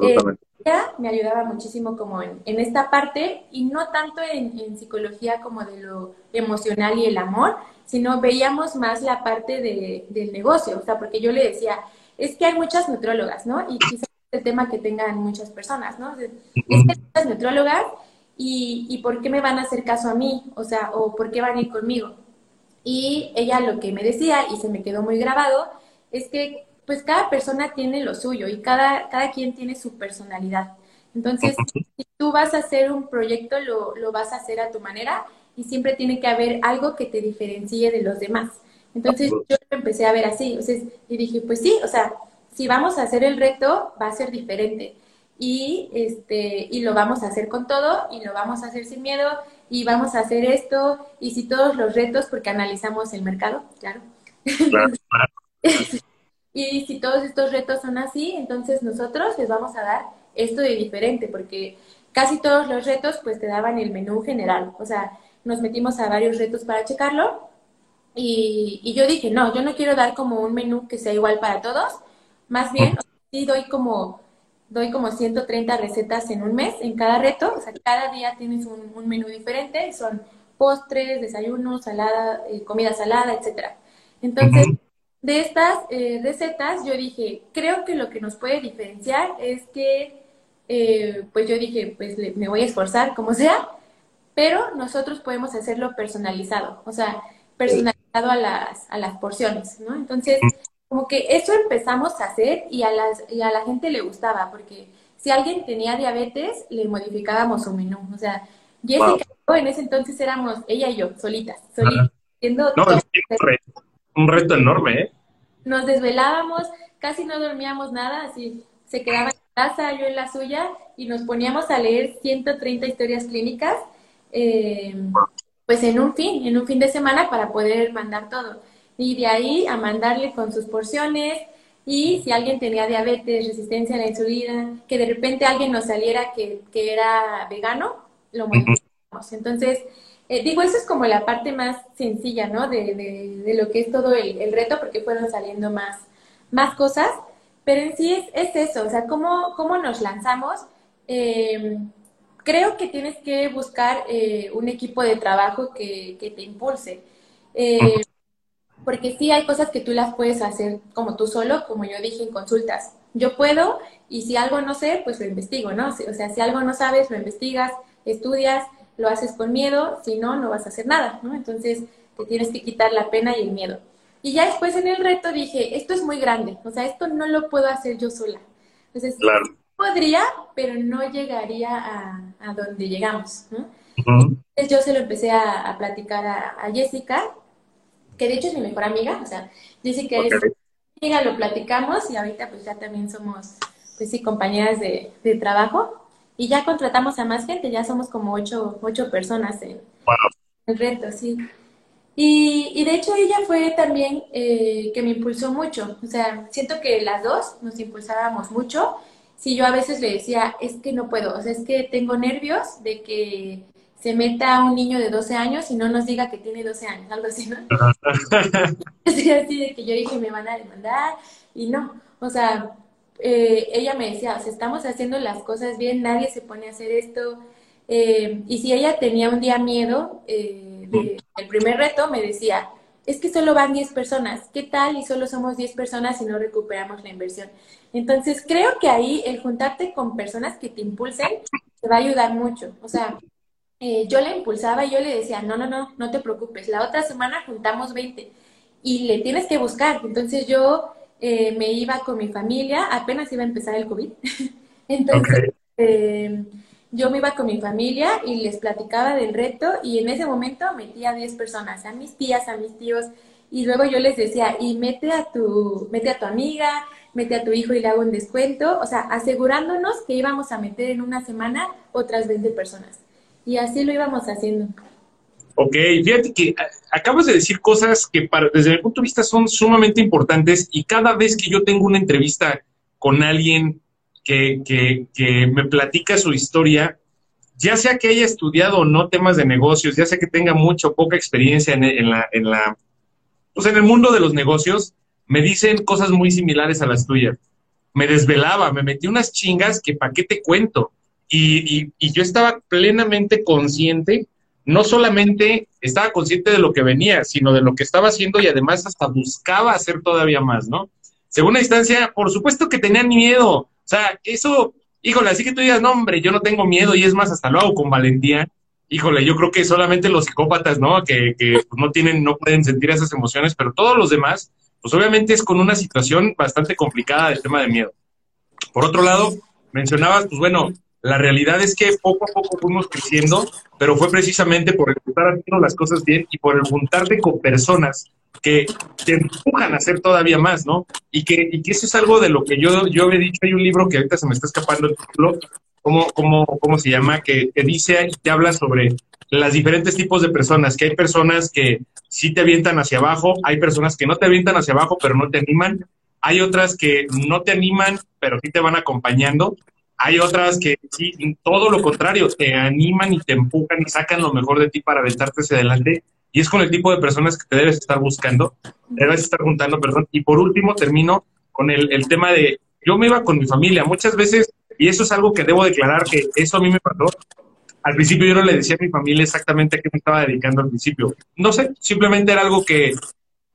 eh, ella me ayudaba muchísimo como en, esta parte y no tanto en, en, psicología como de lo emocional y el amor, sino veíamos más la parte de, del negocio, o sea, porque yo le decía, es que hay muchas nutrólogas, ¿no? Y quizás el tema que tengan muchas personas, ¿no? Es que hay muchas nutrólogas y, y ¿por qué me van a hacer caso a mí? O sea, o ¿por qué van a ir conmigo? Y ella lo que me decía, y se me quedó muy grabado, es que pues cada persona tiene lo suyo y cada, cada quien tiene su personalidad. Entonces, si tú vas a hacer un proyecto, lo, lo vas a hacer a tu manera y siempre tiene que haber algo que te diferencie de los demás. Entonces yo empecé a ver así, y dije, pues sí, o sea, si vamos a hacer el reto, va a ser diferente. Y, este, y lo vamos a hacer con todo, y lo vamos a hacer sin miedo, y vamos a hacer esto, y si todos los retos, porque analizamos el mercado, claro. y si todos estos retos son así, entonces nosotros les vamos a dar esto de diferente, porque casi todos los retos pues te daban el menú general, o sea, nos metimos a varios retos para checarlo. Y, yo dije, no, yo no quiero dar como un menú que sea igual para todos. Más bien, sí doy como, doy como 130 recetas en un mes, en cada reto. O sea, cada día tienes un, menú diferente. Son postres, desayunos, salada, eh, comida salada, etcétera. Entonces, de estas eh, recetas, yo dije, creo que lo que nos puede diferenciar es que, eh, pues yo dije, pues me voy a esforzar como sea, pero nosotros podemos hacerlo personalizado, o sea, personalizado a las, a las porciones, ¿no? Entonces, como que eso empezamos a hacer y a, las, y a la gente le gustaba, porque si alguien tenía diabetes, le modificábamos su menú, o sea, Jessica en ese entonces éramos ella y yo, solitas, solitas, haciendo no, un reto enorme, ¿eh? Nos desvelábamos, casi no dormíamos nada, así se quedaba en casa, yo en la suya, y nos poníamos a leer 130 historias clínicas, eh, pues en un fin, en un fin de semana para poder mandar todo. Y de ahí a mandarle con sus porciones, y si alguien tenía diabetes, resistencia a la insulina, que de repente alguien nos saliera que, que era vegano, lo modificamos. Entonces, eh, digo, eso es como la parte más sencilla, ¿no? De, de, lo que es todo el, reto, porque fueron saliendo más, más cosas, pero en sí es, es eso, o sea, ¿cómo, cómo nos lanzamos? Eh, creo que tienes que buscar eh, un equipo de trabajo que, que te impulse. porque sí hay cosas que tú las puedes hacer como tú solo, como yo dije en consultas. Yo puedo y si algo no sé, pues lo investigo, ¿no? O sea, si algo no sabes, lo investigas, estudias, lo haces con miedo, si no, no vas a hacer nada, ¿no? Entonces te tienes que quitar la pena y el miedo. Y ya después en el reto dije, esto es muy grande, o sea, esto no lo puedo hacer yo sola. Entonces, podría, pero no llegaría a, donde llegamos, ¿no? Entonces yo se lo empecé a, platicar a, Jessica, que de hecho es mi mejor amiga, o sea, Jessica es mi amiga, lo platicamos y ahorita pues ya también somos, pues sí, compañeras de, de trabajo. Y ya contratamos a más gente, ya somos como ocho, ocho personas en el reto, sí. Y, y, de hecho ella fue también eh, que me impulsó mucho. O sea, siento que las dos nos impulsábamos mucho. Si yo a veces le decía, es que no puedo, o sea, es que tengo nervios de que se meta un niño de 12 años y no nos diga que tiene 12 años, algo así, ¿no? así de que yo dije, me van a demandar y no. O sea, eh, ella me decía, o sea, estamos haciendo las cosas bien, nadie se pone a hacer esto. Eh, y si ella tenía un día miedo eh, del primer reto, me decía, es que solo van 10 personas, ¿qué tal? Y solo somos 10 personas y no recuperamos la inversión. Entonces, creo que ahí el juntarte con personas que te impulsen te va a ayudar mucho. O sea, yo le impulsaba y yo le decía, no, no, no, no te preocupes, la otra semana juntamos 20 y le tienes que buscar. Entonces yo eh, me iba con mi familia, apenas iba a empezar el COVID. Entonces, eh, yo me iba con mi familia y les platicaba del reto y en ese momento metía a 10 personas, a mis tías, a mis tíos, y luego yo les decía, y mete a tu, mete a tu amiga, mete a tu hijo y le hago un descuento, o sea, asegurándonos que íbamos a meter en una semana otras 20 personas. Y así lo íbamos haciendo. Ok, fíjate que acabas de decir cosas que para, desde mi punto de vista son sumamente importantes y cada vez que yo tengo una entrevista con alguien que, que, me platica su historia, ya sea que haya estudiado o no temas de negocios, ya sea que tenga mucha o poca experiencia en, la, en, la, pues en el mundo de los negocios, me dicen cosas muy similares a las tuyas. Me desvelaba, me metí unas chingas que para qué te cuento. Y, y, y yo estaba plenamente consciente no solamente estaba consciente de lo que venía, sino de lo que estaba haciendo y además hasta buscaba hacer todavía más, ¿no? Segunda instancia, por supuesto que tenían miedo. O sea, eso, híjole, así que tú digas, no, hombre, yo no tengo miedo y es más, hasta lo hago con valentía. Híjole, yo creo que solamente los psicópatas, ¿no? Que, que pues, no tienen, no pueden sentir esas emociones, pero todos los demás, pues obviamente es con una situación bastante complicada del tema de miedo. Por otro lado, mencionabas, pues bueno, la realidad es que poco a poco fuimos creciendo, pero fue precisamente por estar haciendo las cosas bien y por el juntarte con personas que te empujan a hacer todavía más, ¿no? Y que, y que eso es algo de lo que yo, yo he dicho, hay un libro que ahorita se me está escapando el título, ¿cómo, cómo, cómo se llama? Que, que dice y te habla sobre las diferentes tipos de personas, que hay personas que sí te avientan hacia abajo, hay personas que no te avientan hacia abajo, pero no te animan, hay otras que no te animan, pero sí te van acompañando, hay otras que sí, todo lo contrario, te animan y te empujan y sacan lo mejor de ti para aventarte hacia adelante. Y es con el tipo de personas que te debes estar buscando, debes estar juntando, perdón. Y por último, termino con el, el tema de, yo me iba con mi familia. Muchas veces, y eso es algo que debo declarar, que eso a mí me pasó, al principio yo no le decía a mi familia exactamente a qué me estaba dedicando al principio. No sé, simplemente era algo que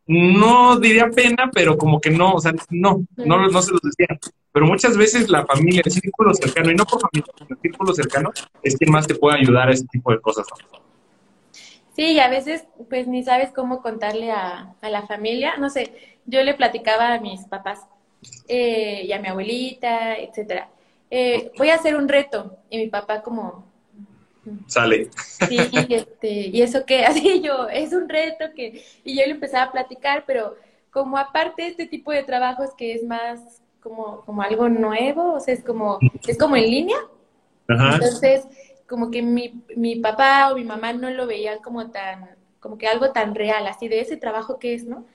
no diría pena, pero como que no, o sea, no, no, no se los decía. Pero muchas veces la familia, el círculo cercano, y no por familia, el círculo cercano, es quien más te puede ayudar a este tipo de cosas. Sí, y a veces pues ni sabes cómo contarle a, a la familia. No sé, yo le platicaba a mis papás eh, y a mi abuelita, etcétera. Eh, voy a hacer un reto. Y mi papá como... Sale. Sí, y, este, y eso que, así yo, es un reto que... Y yo le empezaba a platicar, pero como aparte de este tipo de trabajos que es más como, como algo nuevo, o sea, es como, es como en línea. Entonces, como que mi, mi papá o mi mamá no lo veían como tan, como que algo tan real, así de ese trabajo que es, ¿no?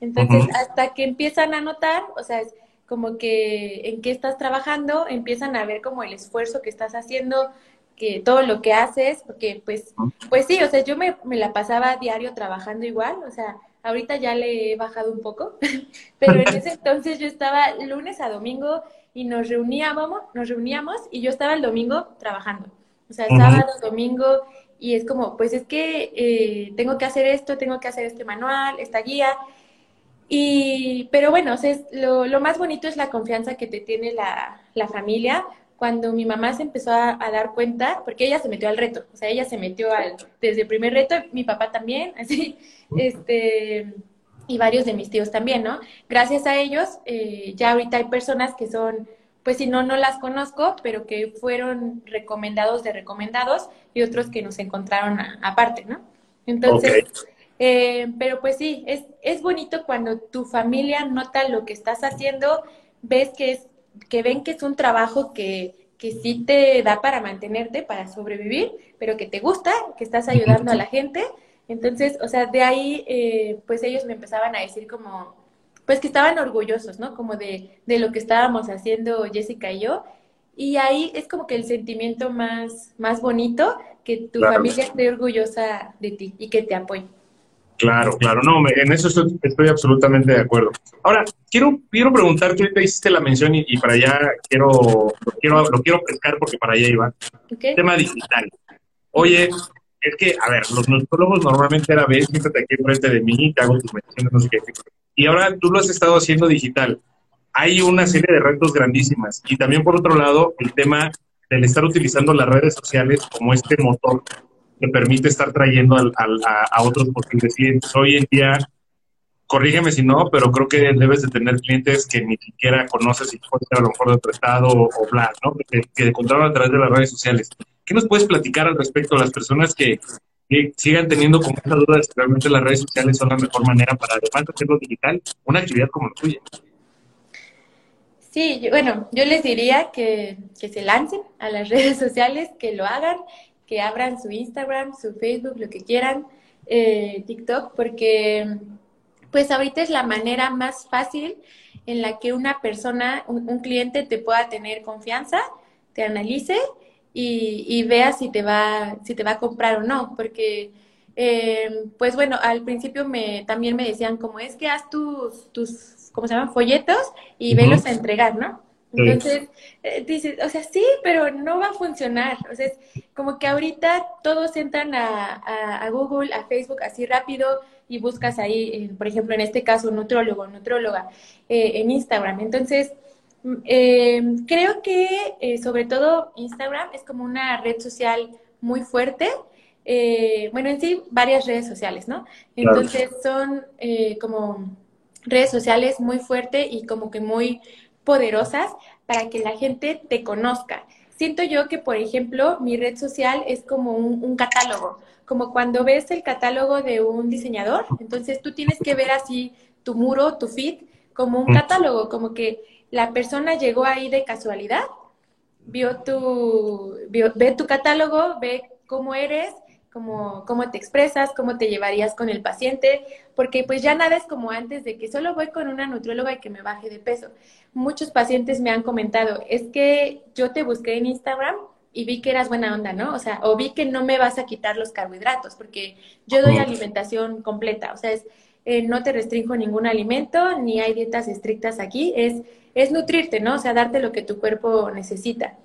Entonces, hasta que empiezan a notar, o sea, es como que en qué estás trabajando, empiezan a ver como el esfuerzo que estás haciendo, que todo lo que haces, porque pues, pues sí, o sea, yo me, me la pasaba diario trabajando igual, o sea, ahorita ya le he bajado un poco, pero en ese entonces yo estaba lunes a domingo y nos reuníamos, nos reuníamos y yo estaba el domingo trabajando, o sea, sábado, domingo, y es como, pues es que eh, tengo que hacer esto, tengo que hacer este manual, esta guía, y, pero bueno, o sea, lo, lo, más bonito es la confianza que te tiene la, la familia. Cuando mi mamá se empezó a, dar cuenta, porque ella se metió al reto, o sea, ella se metió al, desde el primer reto, mi papá también, así, este, y varios de mis tíos también, ¿no? Gracias a ellos, eh, ya ahorita hay personas que son, pues si no, no las conozco, pero que fueron recomendados de recomendados y otros que nos encontraron aparte, ¿no? Entonces, eh, pero pues sí, es, es bonito cuando tu familia nota lo que estás haciendo, ves que es, que ven que es un trabajo que, que sí te da para mantenerte, para sobrevivir, pero que te gusta, que estás ayudando a la gente. Entonces, o sea, de ahí, eh, pues ellos me empezaban a decir como, pues que estaban orgullosos, ¿no? Como de, de lo que estábamos haciendo Jessica y yo. Y ahí es como que el sentimiento más, más bonito, que tu familia esté orgullosa de ti y que te apoye. Claro, claro, no, en eso estoy, absolutamente de acuerdo. Ahora, quiero, quiero preguntarte, ahorita hiciste la mención y, para allá quiero lo, quiero, lo quiero pescar porque para allá iba. Tema digital. Oye, es que, a ver, los nutrólogos normalmente era, ves, siéntate aquí enfrente de mí, te hago tus menciones, no sé qué. Y ahora tú lo has estado haciendo digital. Hay una serie de retos grandísimas. Y también, por otro lado, el tema del estar utilizando las redes sociales como este motor te permite estar trayendo al, a, otros posibles clientes. Hoy en día, corrígeme si no, pero creo que debes de tener clientes que ni siquiera conoces y puede ser a lo mejor de otro estado o, bla, ¿no? Que, que encontraron a través de las redes sociales. ¿Qué nos puedes platicar al respecto a las personas que, sigan teniendo como esa duda de si realmente las redes sociales son la mejor manera para, además de hacerlo digital, una actividad como la tuya? Sí, bueno, yo les diría que, que, se lancen a las redes sociales, que lo hagan que abran su Instagram, su Facebook, lo que quieran, eh, TikTok, porque pues ahorita es la manera más fácil en la que una persona, un, cliente te pueda tener confianza, te analice y, vea si te va, si te va a comprar o no, porque eh, pues bueno, al principio me, también me decían como es que haz tus, tus, ¿cómo se llaman? Folletos y velos a entregar, ¿no? Entonces, eh, dices, o sea, sí, pero no va a funcionar. O sea, es como que ahorita todos entran a, a, Google, a Facebook así rápido y buscas ahí, por ejemplo, en este caso, nutrólogo, nutróloga, eh, en Instagram. Entonces, eh, creo que sobre todo Instagram es como una red social muy fuerte. bueno, en sí, varias redes sociales, ¿no? Entonces, son como redes sociales muy fuertes y como que muy poderosas para que la gente te conozca. Siento yo que, por ejemplo, mi red social es como un, catálogo, como cuando ves el catálogo de un diseñador, entonces tú tienes que ver así tu muro, tu feed, como un catálogo, como que la persona llegó ahí de casualidad, vio tu, ve tu catálogo, ve cómo eres cómo, cómo te expresas, cómo te llevarías con el paciente, porque pues ya nada es como antes de que solo voy con una nutrióloga y que me baje de peso. Muchos pacientes me han comentado, es que yo te busqué en Instagram y vi que eras buena onda, ¿no? O sea, o vi que no me vas a quitar los carbohidratos, porque yo doy alimentación completa, o sea, es, eh, no te restringo ningún alimento, ni hay dietas estrictas aquí, es, es nutrirte, ¿no? O sea, darte lo que tu cuerpo necesita.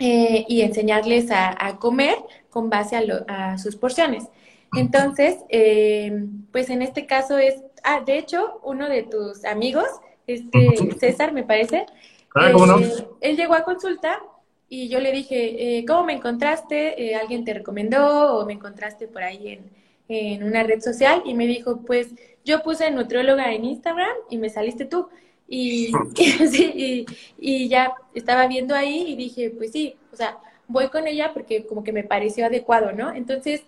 Eh, y enseñarles a, comer con base a, sus porciones. Entonces, eh, pues en este caso es, ah, de hecho, uno de tus amigos, este César, me parece, ah, eh, él llegó a consulta y yo le dije, ¿cómo me encontraste? ¿Alguien te recomendó o me encontraste por ahí en, en una red social? Y me dijo, pues yo puse nutrióloga en Instagram y me saliste tú. Y, y, y, ya estaba viendo ahí y dije, pues sí, o sea, voy con ella porque como que me pareció adecuado, ¿no? Entonces,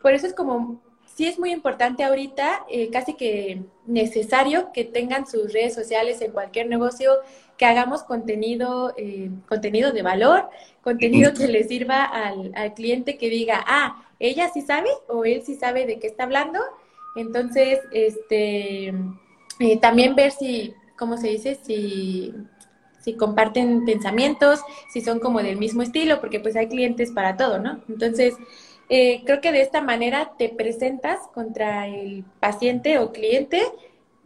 por eso es como, sí es muy importante ahorita, eh, casi que necesario que tengan sus redes sociales en cualquier negocio, que hagamos contenido, eh, contenido de valor, contenido que le sirva al, al cliente que diga, ah, ella sí sabe o él sí sabe de qué está hablando. Entonces, este, eh, también ver si ¿cómo se dice? Si, si comparten pensamientos, si son como del mismo estilo, porque pues hay clientes para todo, ¿no? Entonces, eh, creo que de esta manera te presentas contra el paciente o cliente,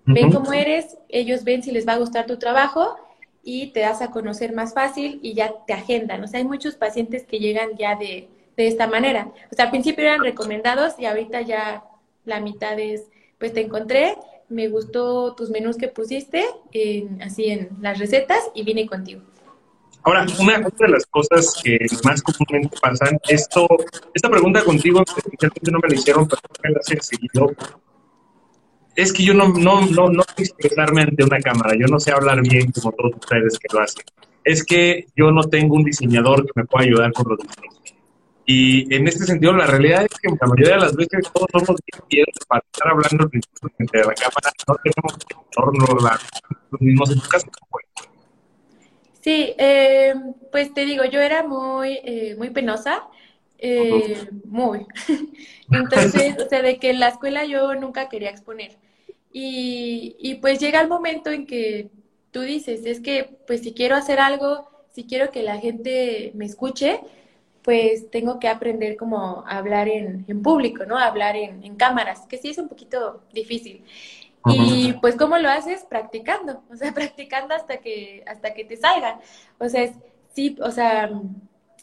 ven cómo eres, ellos ven si les va a gustar tu trabajo y te das a conocer más fácil y ya te agendan. O sea, hay muchos pacientes que llegan ya de, de esta manera. O sea, al principio eran recomendados y ahorita ya la mitad es, pues te encontré, me gustó tus menús que pusiste, en, así en las recetas, y vine contigo. Ahora, una, de las cosas que más comúnmente pasan, esto, esta pregunta contigo, especialmente no me la hicieron, pero me la hacen seguido, es que yo no, no, no, no sé expresarme ante una cámara, yo no sé hablar bien como todos ustedes que lo hacen. Es que yo no tengo un diseñador que me pueda ayudar con los diseños. Y en este sentido, la realidad es que la mayoría de las veces todos somos bien para estar hablando frente a la cámara, no tenemos entorno los mismos en tu caso. Sí, eh, pues te digo, yo era muy, eh, muy penosa, eh, muy. Entonces, o sea, de que en la escuela yo nunca quería exponer. Y, y pues llega el momento en que tú dices, es que pues si quiero hacer algo, si quiero que la gente me escuche, pues tengo que aprender como a hablar en, público, ¿no? A hablar en, cámaras, que sí es un poquito difícil. Y pues, ¿cómo lo haces? Practicando, o sea, practicando hasta que, hasta que te salga. O sea, sí, o sea,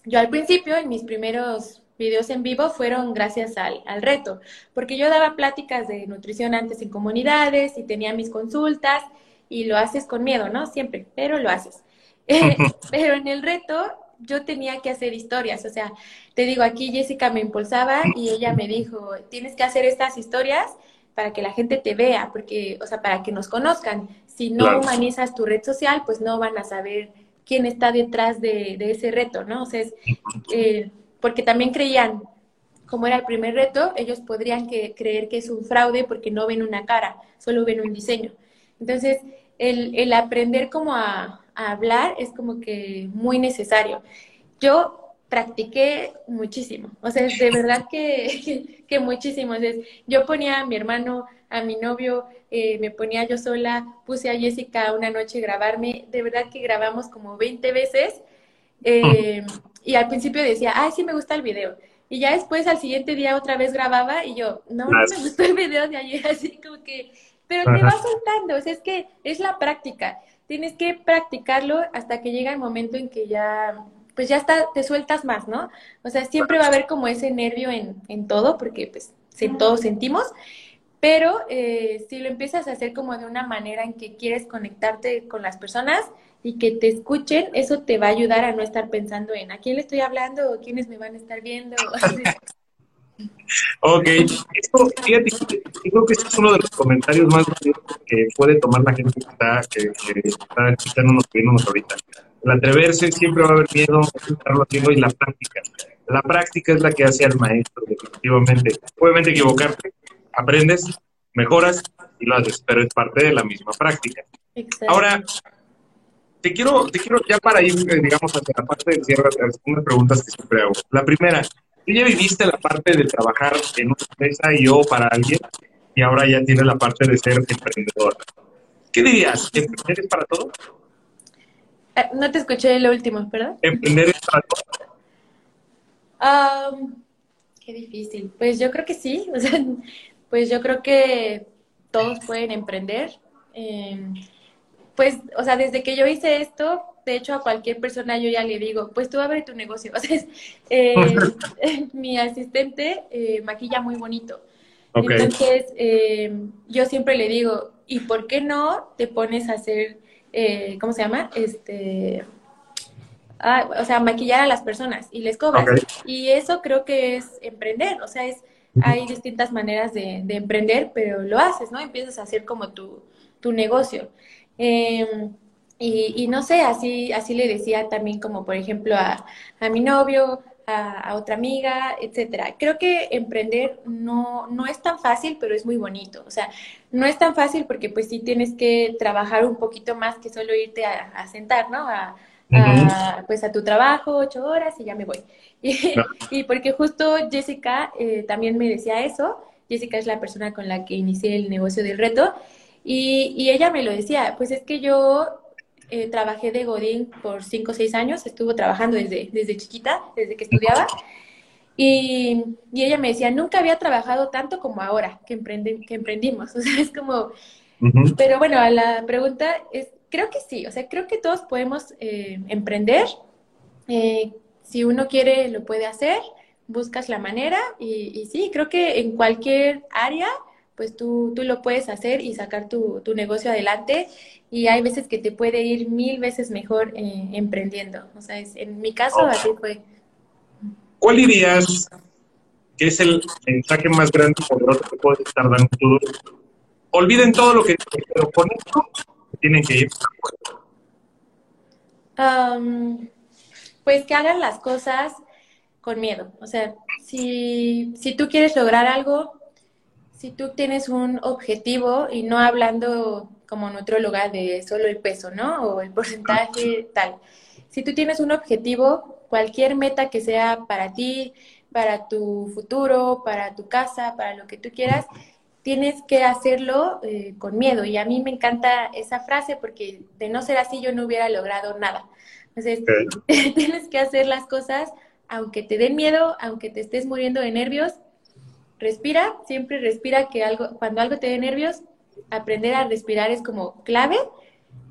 yo al principio, en mis primeros videos en vivo, fueron gracias al, al reto, porque yo daba pláticas de nutrición antes en comunidades y tenía mis consultas y lo haces con miedo, ¿no? Siempre, pero lo haces. pero en el reto yo tenía que hacer historias, o sea, te digo, aquí Jessica me impulsaba y ella me dijo, tienes que hacer estas historias para que la gente te vea, porque, o sea, para que nos conozcan. Si no humanizas tu red social, pues no van a saber quién está detrás de, ese reto, ¿no? O sea, eh, porque también creían, como era el primer reto, ellos podrían que, creer que es un fraude porque no ven una cara, solo ven un diseño. Entonces, el, el aprender como a, hablar es como que muy necesario. Yo practiqué muchísimo, o sea, de verdad que, que, muchísimo. yo ponía a mi hermano, a mi novio, eh, me ponía yo sola, puse a Jessica una noche a grabarme, de verdad que grabamos como 20 veces eh, y al principio decía, ay, sí me gusta el video. Y ya después al siguiente día otra vez grababa y yo, no, no me gustó el video de ayer, así como que, pero te va soltando, o sea, es que es la práctica tienes que practicarlo hasta que llega el momento en que ya, pues ya está, te sueltas más, ¿no? O sea, siempre va a haber como ese nervio en, en todo, porque pues todos sentimos, pero eh, si lo empiezas a hacer como de una manera en que quieres conectarte con las personas y que te escuchen, eso te va a ayudar a no estar pensando en a quién le estoy hablando o quiénes me van a estar viendo. Ok, esto, fíjate, creo que este es uno de los comentarios más que puede tomar la gente que está, que, que está escuchándonos, viéndonos ahorita. El atreverse siempre va a haber miedo, estarlo haciendo y la práctica. La práctica es la que hace al maestro, definitivamente. Obviamente equivocarte, aprendes, mejoras y lo haces, pero es parte de la misma práctica. Ahora, te quiero, te quiero ya para ir, eh, digamos, hacia la parte del cierre, unas preguntas que siempre hago. La primera, Tú ya viviste la parte de trabajar en una empresa y yo para alguien, y ahora ya tienes la parte de ser emprendedor. ¿Qué dirías? ¿Emprender es para todo? Eh, no te escuché lo último, ¿verdad? ¿Emprender es para todo? qué difícil. Pues yo creo que sí. O sea, pues yo creo que todos pueden emprender. Em, pues, o sea, desde que yo hice esto, de hecho, a cualquier persona yo ya le digo, pues tú abre tu negocio. O sea, eh, mi asistente eh, maquilla muy bonito. Entonces, eh, yo siempre le digo, ¿y por qué no te pones a hacer, ¿cómo se llama? Este, ah, o sea, maquillar a las personas y les cobras. Y eso creo que es emprender, o sea, es, hay distintas maneras de, de emprender, pero lo haces, ¿no? Empiezas a hacer como tu, tu negocio. Em, y, no sé, así, así le decía también como por ejemplo a, a mi novio, a, otra amiga, etcétera. Creo que emprender no, no es tan fácil, pero es muy bonito. O sea, no es tan fácil porque pues sí tienes que trabajar un poquito más que solo irte a, sentar, ¿no? A, pues a tu trabajo, ocho horas y ya me voy. Y, porque justo Jessica eh, también me decía eso. Jessica es la persona con la que inicié el negocio del reto. Y, y ella me lo decía, pues es que yo eh, trabajé de Godín por cinco o seis años, estuvo trabajando desde, desde chiquita, desde que estudiaba. Y, y, ella me decía, nunca había trabajado tanto como ahora que, que emprendimos. O sea, es como... Pero bueno, a la pregunta es, creo que sí, o sea, creo que todos podemos eh, emprender. Eh, si uno quiere, lo puede hacer, buscas la manera y, y sí, creo que en cualquier área pues tú, tú lo puedes hacer y sacar tu, tu, negocio adelante y hay veces que te puede ir mil veces mejor eh, emprendiendo. O sea, es, en mi caso así fue. ¿Cuál dirías que es el mensaje más grande poderoso que puedes estar dando tú? Olviden todo lo que pero con esto tienen que ir. pues que hagan las cosas con miedo. O sea, si, si tú quieres lograr algo, si tú tienes un objetivo y no hablando como en lugar de solo el peso, ¿no? O el porcentaje tal. Si tú tienes un objetivo, cualquier meta que sea para ti, para tu futuro, para tu casa, para lo que tú quieras, tienes que hacerlo eh, con miedo. Y a mí me encanta esa frase porque de no ser así yo no hubiera logrado nada. Entonces, tienes que hacer las cosas aunque te den miedo, aunque te estés muriendo de nervios, respira, siempre respira que algo, cuando algo te dé nervios, aprender a respirar es como clave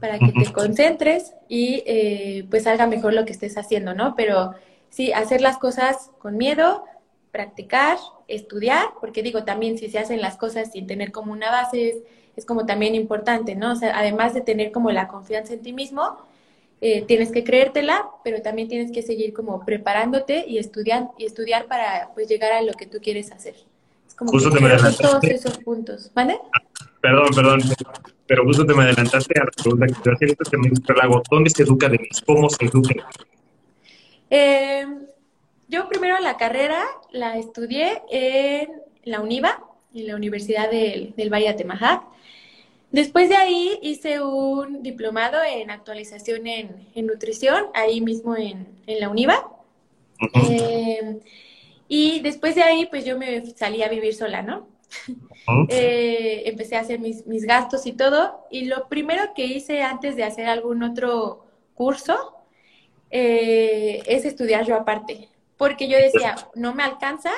para que te concentres y eh, pues salga mejor lo que estés haciendo, ¿no? Pero sí, hacer las cosas con miedo, practicar, estudiar, porque digo, también si se hacen las cosas sin tener como una base es, como también importante, ¿no? O sea, además de tener como la confianza en ti mismo, eh, tienes que creértela, pero también tienes que seguir como preparándote y estudiar, y estudiar para pues llegar a lo que tú quieres hacer. Como justo que te me todos esos puntos. ¿Vale? Perdón, perdón, pero justo te me adelantaste a la pregunta que te hacía, esto también lago. ¿Dónde se educa de ¿Cómo se educa? Eh, yo primero la carrera la estudié en la UNIVA, en la Universidad del, del Valle de Atemajac. Después de ahí hice un diplomado en actualización en, en nutrición, ahí mismo en, en la UNIVA. eh, y después de ahí, pues yo me salí a vivir sola, ¿no? Eh, empecé a hacer mis, mis, gastos y todo. Y lo primero que hice antes de hacer algún otro curso eh, es estudiar yo aparte. Porque yo decía, no me alcanza,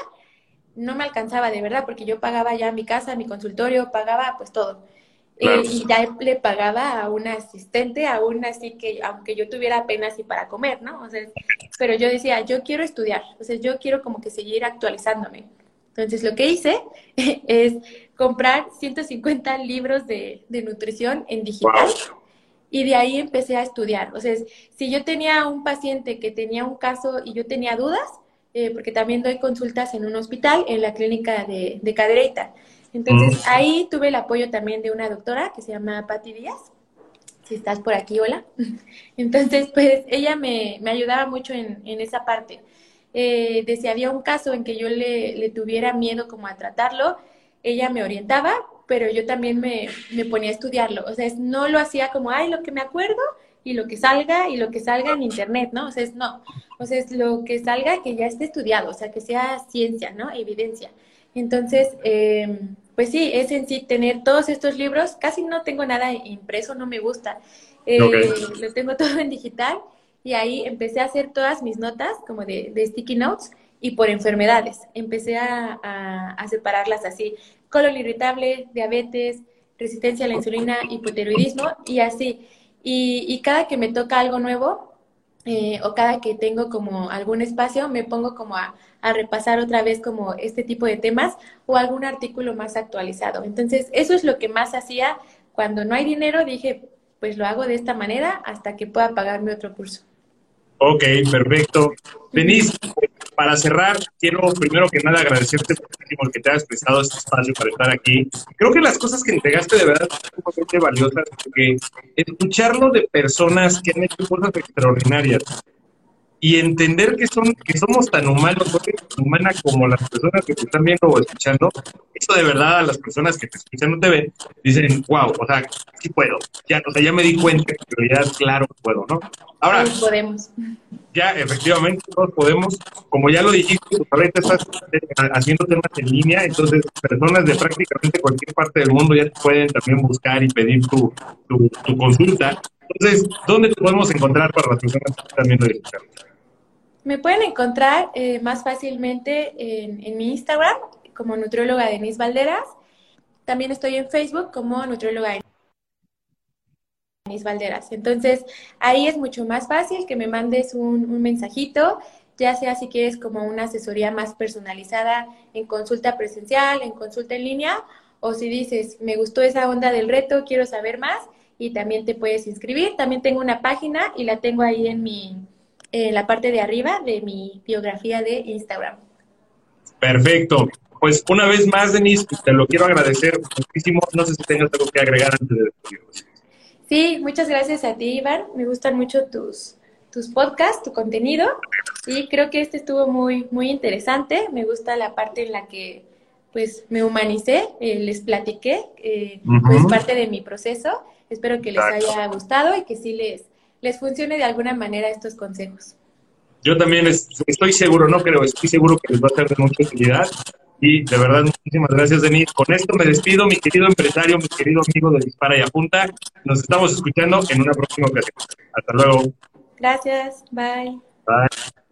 no me alcanzaba de verdad, porque yo pagaba ya mi casa, mi consultorio, pagaba pues todo. Eh, y ya le pagaba a una asistente, aún así que, aunque yo tuviera apenas y para comer, ¿no? O sea, pero yo decía, yo quiero estudiar, o sea, yo quiero como que seguir actualizándome. Entonces, lo que hice es comprar 150 libros de, nutrición en digital y de ahí empecé a estudiar. O sea, si yo tenía un paciente que tenía un caso y yo tenía dudas, eh, porque también doy consultas en un hospital, en la clínica de, de Cadereyta. Entonces, mm. ahí tuve el apoyo también de una doctora que se llama Patti Díaz. Si estás por aquí, hola. Entonces, pues ella me, me ayudaba mucho en, en esa parte eh, de si había un caso en que yo le, tuviera miedo como a tratarlo, ella me orientaba, pero yo también me, ponía a estudiarlo. O sea, no lo hacía como, ay, lo que me acuerdo y lo que salga y lo que salga en internet, ¿no? O sea, es no. O sea, es lo que salga que ya esté estudiado, o sea, que sea ciencia, ¿no? Evidencia. Entonces, em, pues sí, es en sí tener todos estos libros. Casi no tengo nada impreso, no me gusta. Eh, lo tengo todo en digital y ahí empecé a hacer todas mis notas como de, sticky notes y por enfermedades. Empecé a, a, separarlas así, colon irritable, diabetes, resistencia a la insulina, hipotiroidismo y así. y, cada que me toca algo nuevo eh, o cada que tengo como algún espacio, me pongo como a, a repasar otra vez como este tipo de temas o algún artículo más actualizado. Entonces, eso es lo que más hacía cuando no hay dinero, dije, pues lo hago de esta manera hasta que pueda pagarme otro curso. Ok, perfecto. Denise, para cerrar, quiero primero que nada agradecerte por que te hayas prestado este espacio para estar aquí. Creo que las cosas que entregaste de verdad son sumamente valiosas, porque escucharlo de personas que han hecho cosas extraordinarias, y entender que son que somos tan humanos, humanas como las personas que te están viendo o escuchando, eso de verdad a las personas que te escuchan no te ven, dicen, wow, o sea, sí puedo, ya, o sea, ya me di cuenta, pero ya claro que puedo, ¿no? Ahora, todos podemos. Ya, efectivamente, todos podemos, como ya lo dijiste, pues ahorita estás haciendo temas en línea, entonces personas de prácticamente cualquier parte del mundo ya te pueden también buscar y pedir tu, tu, consulta. Entonces, ¿dónde te podemos encontrar para las personas que están viendo esto? Me pueden encontrar eh, más fácilmente en, mi Instagram como nutrióloga Denise Valderas. También estoy en Facebook como nutrióloga Denise Valderas. Entonces, ahí es mucho más fácil que me mandes un, mensajito, ya sea si quieres como una asesoría más personalizada en consulta presencial, en consulta en línea, o si dices, me gustó esa onda del reto, quiero saber más, y también te puedes inscribir. También tengo una página y la tengo ahí en mi, la parte de arriba de mi biografía de Instagram. Perfecto. Pues una vez más, Denise, te lo quiero agradecer muchísimo. No sé si tengas algo que agregar antes de despedirnos. Sí, muchas gracias a ti, Iván. Me gustan mucho tus, tus podcasts, tu contenido. Y creo que este estuvo muy, muy interesante. Me gusta la parte en la que pues me humanicé, eh, les platiqué, eh, pues parte de mi proceso. Espero que les haya gustado y que sí les, les funcione de alguna manera estos consejos. Yo también estoy seguro, no creo, estoy seguro que les va a ser de mucha utilidad. Y de verdad, muchísimas gracias, Denis. Con esto me despido, mi querido empresario, mi querido amigo de Dispara y Apunta. Nos estamos escuchando en una próxima ocasión. Hasta luego. Gracias. Bye. Bye.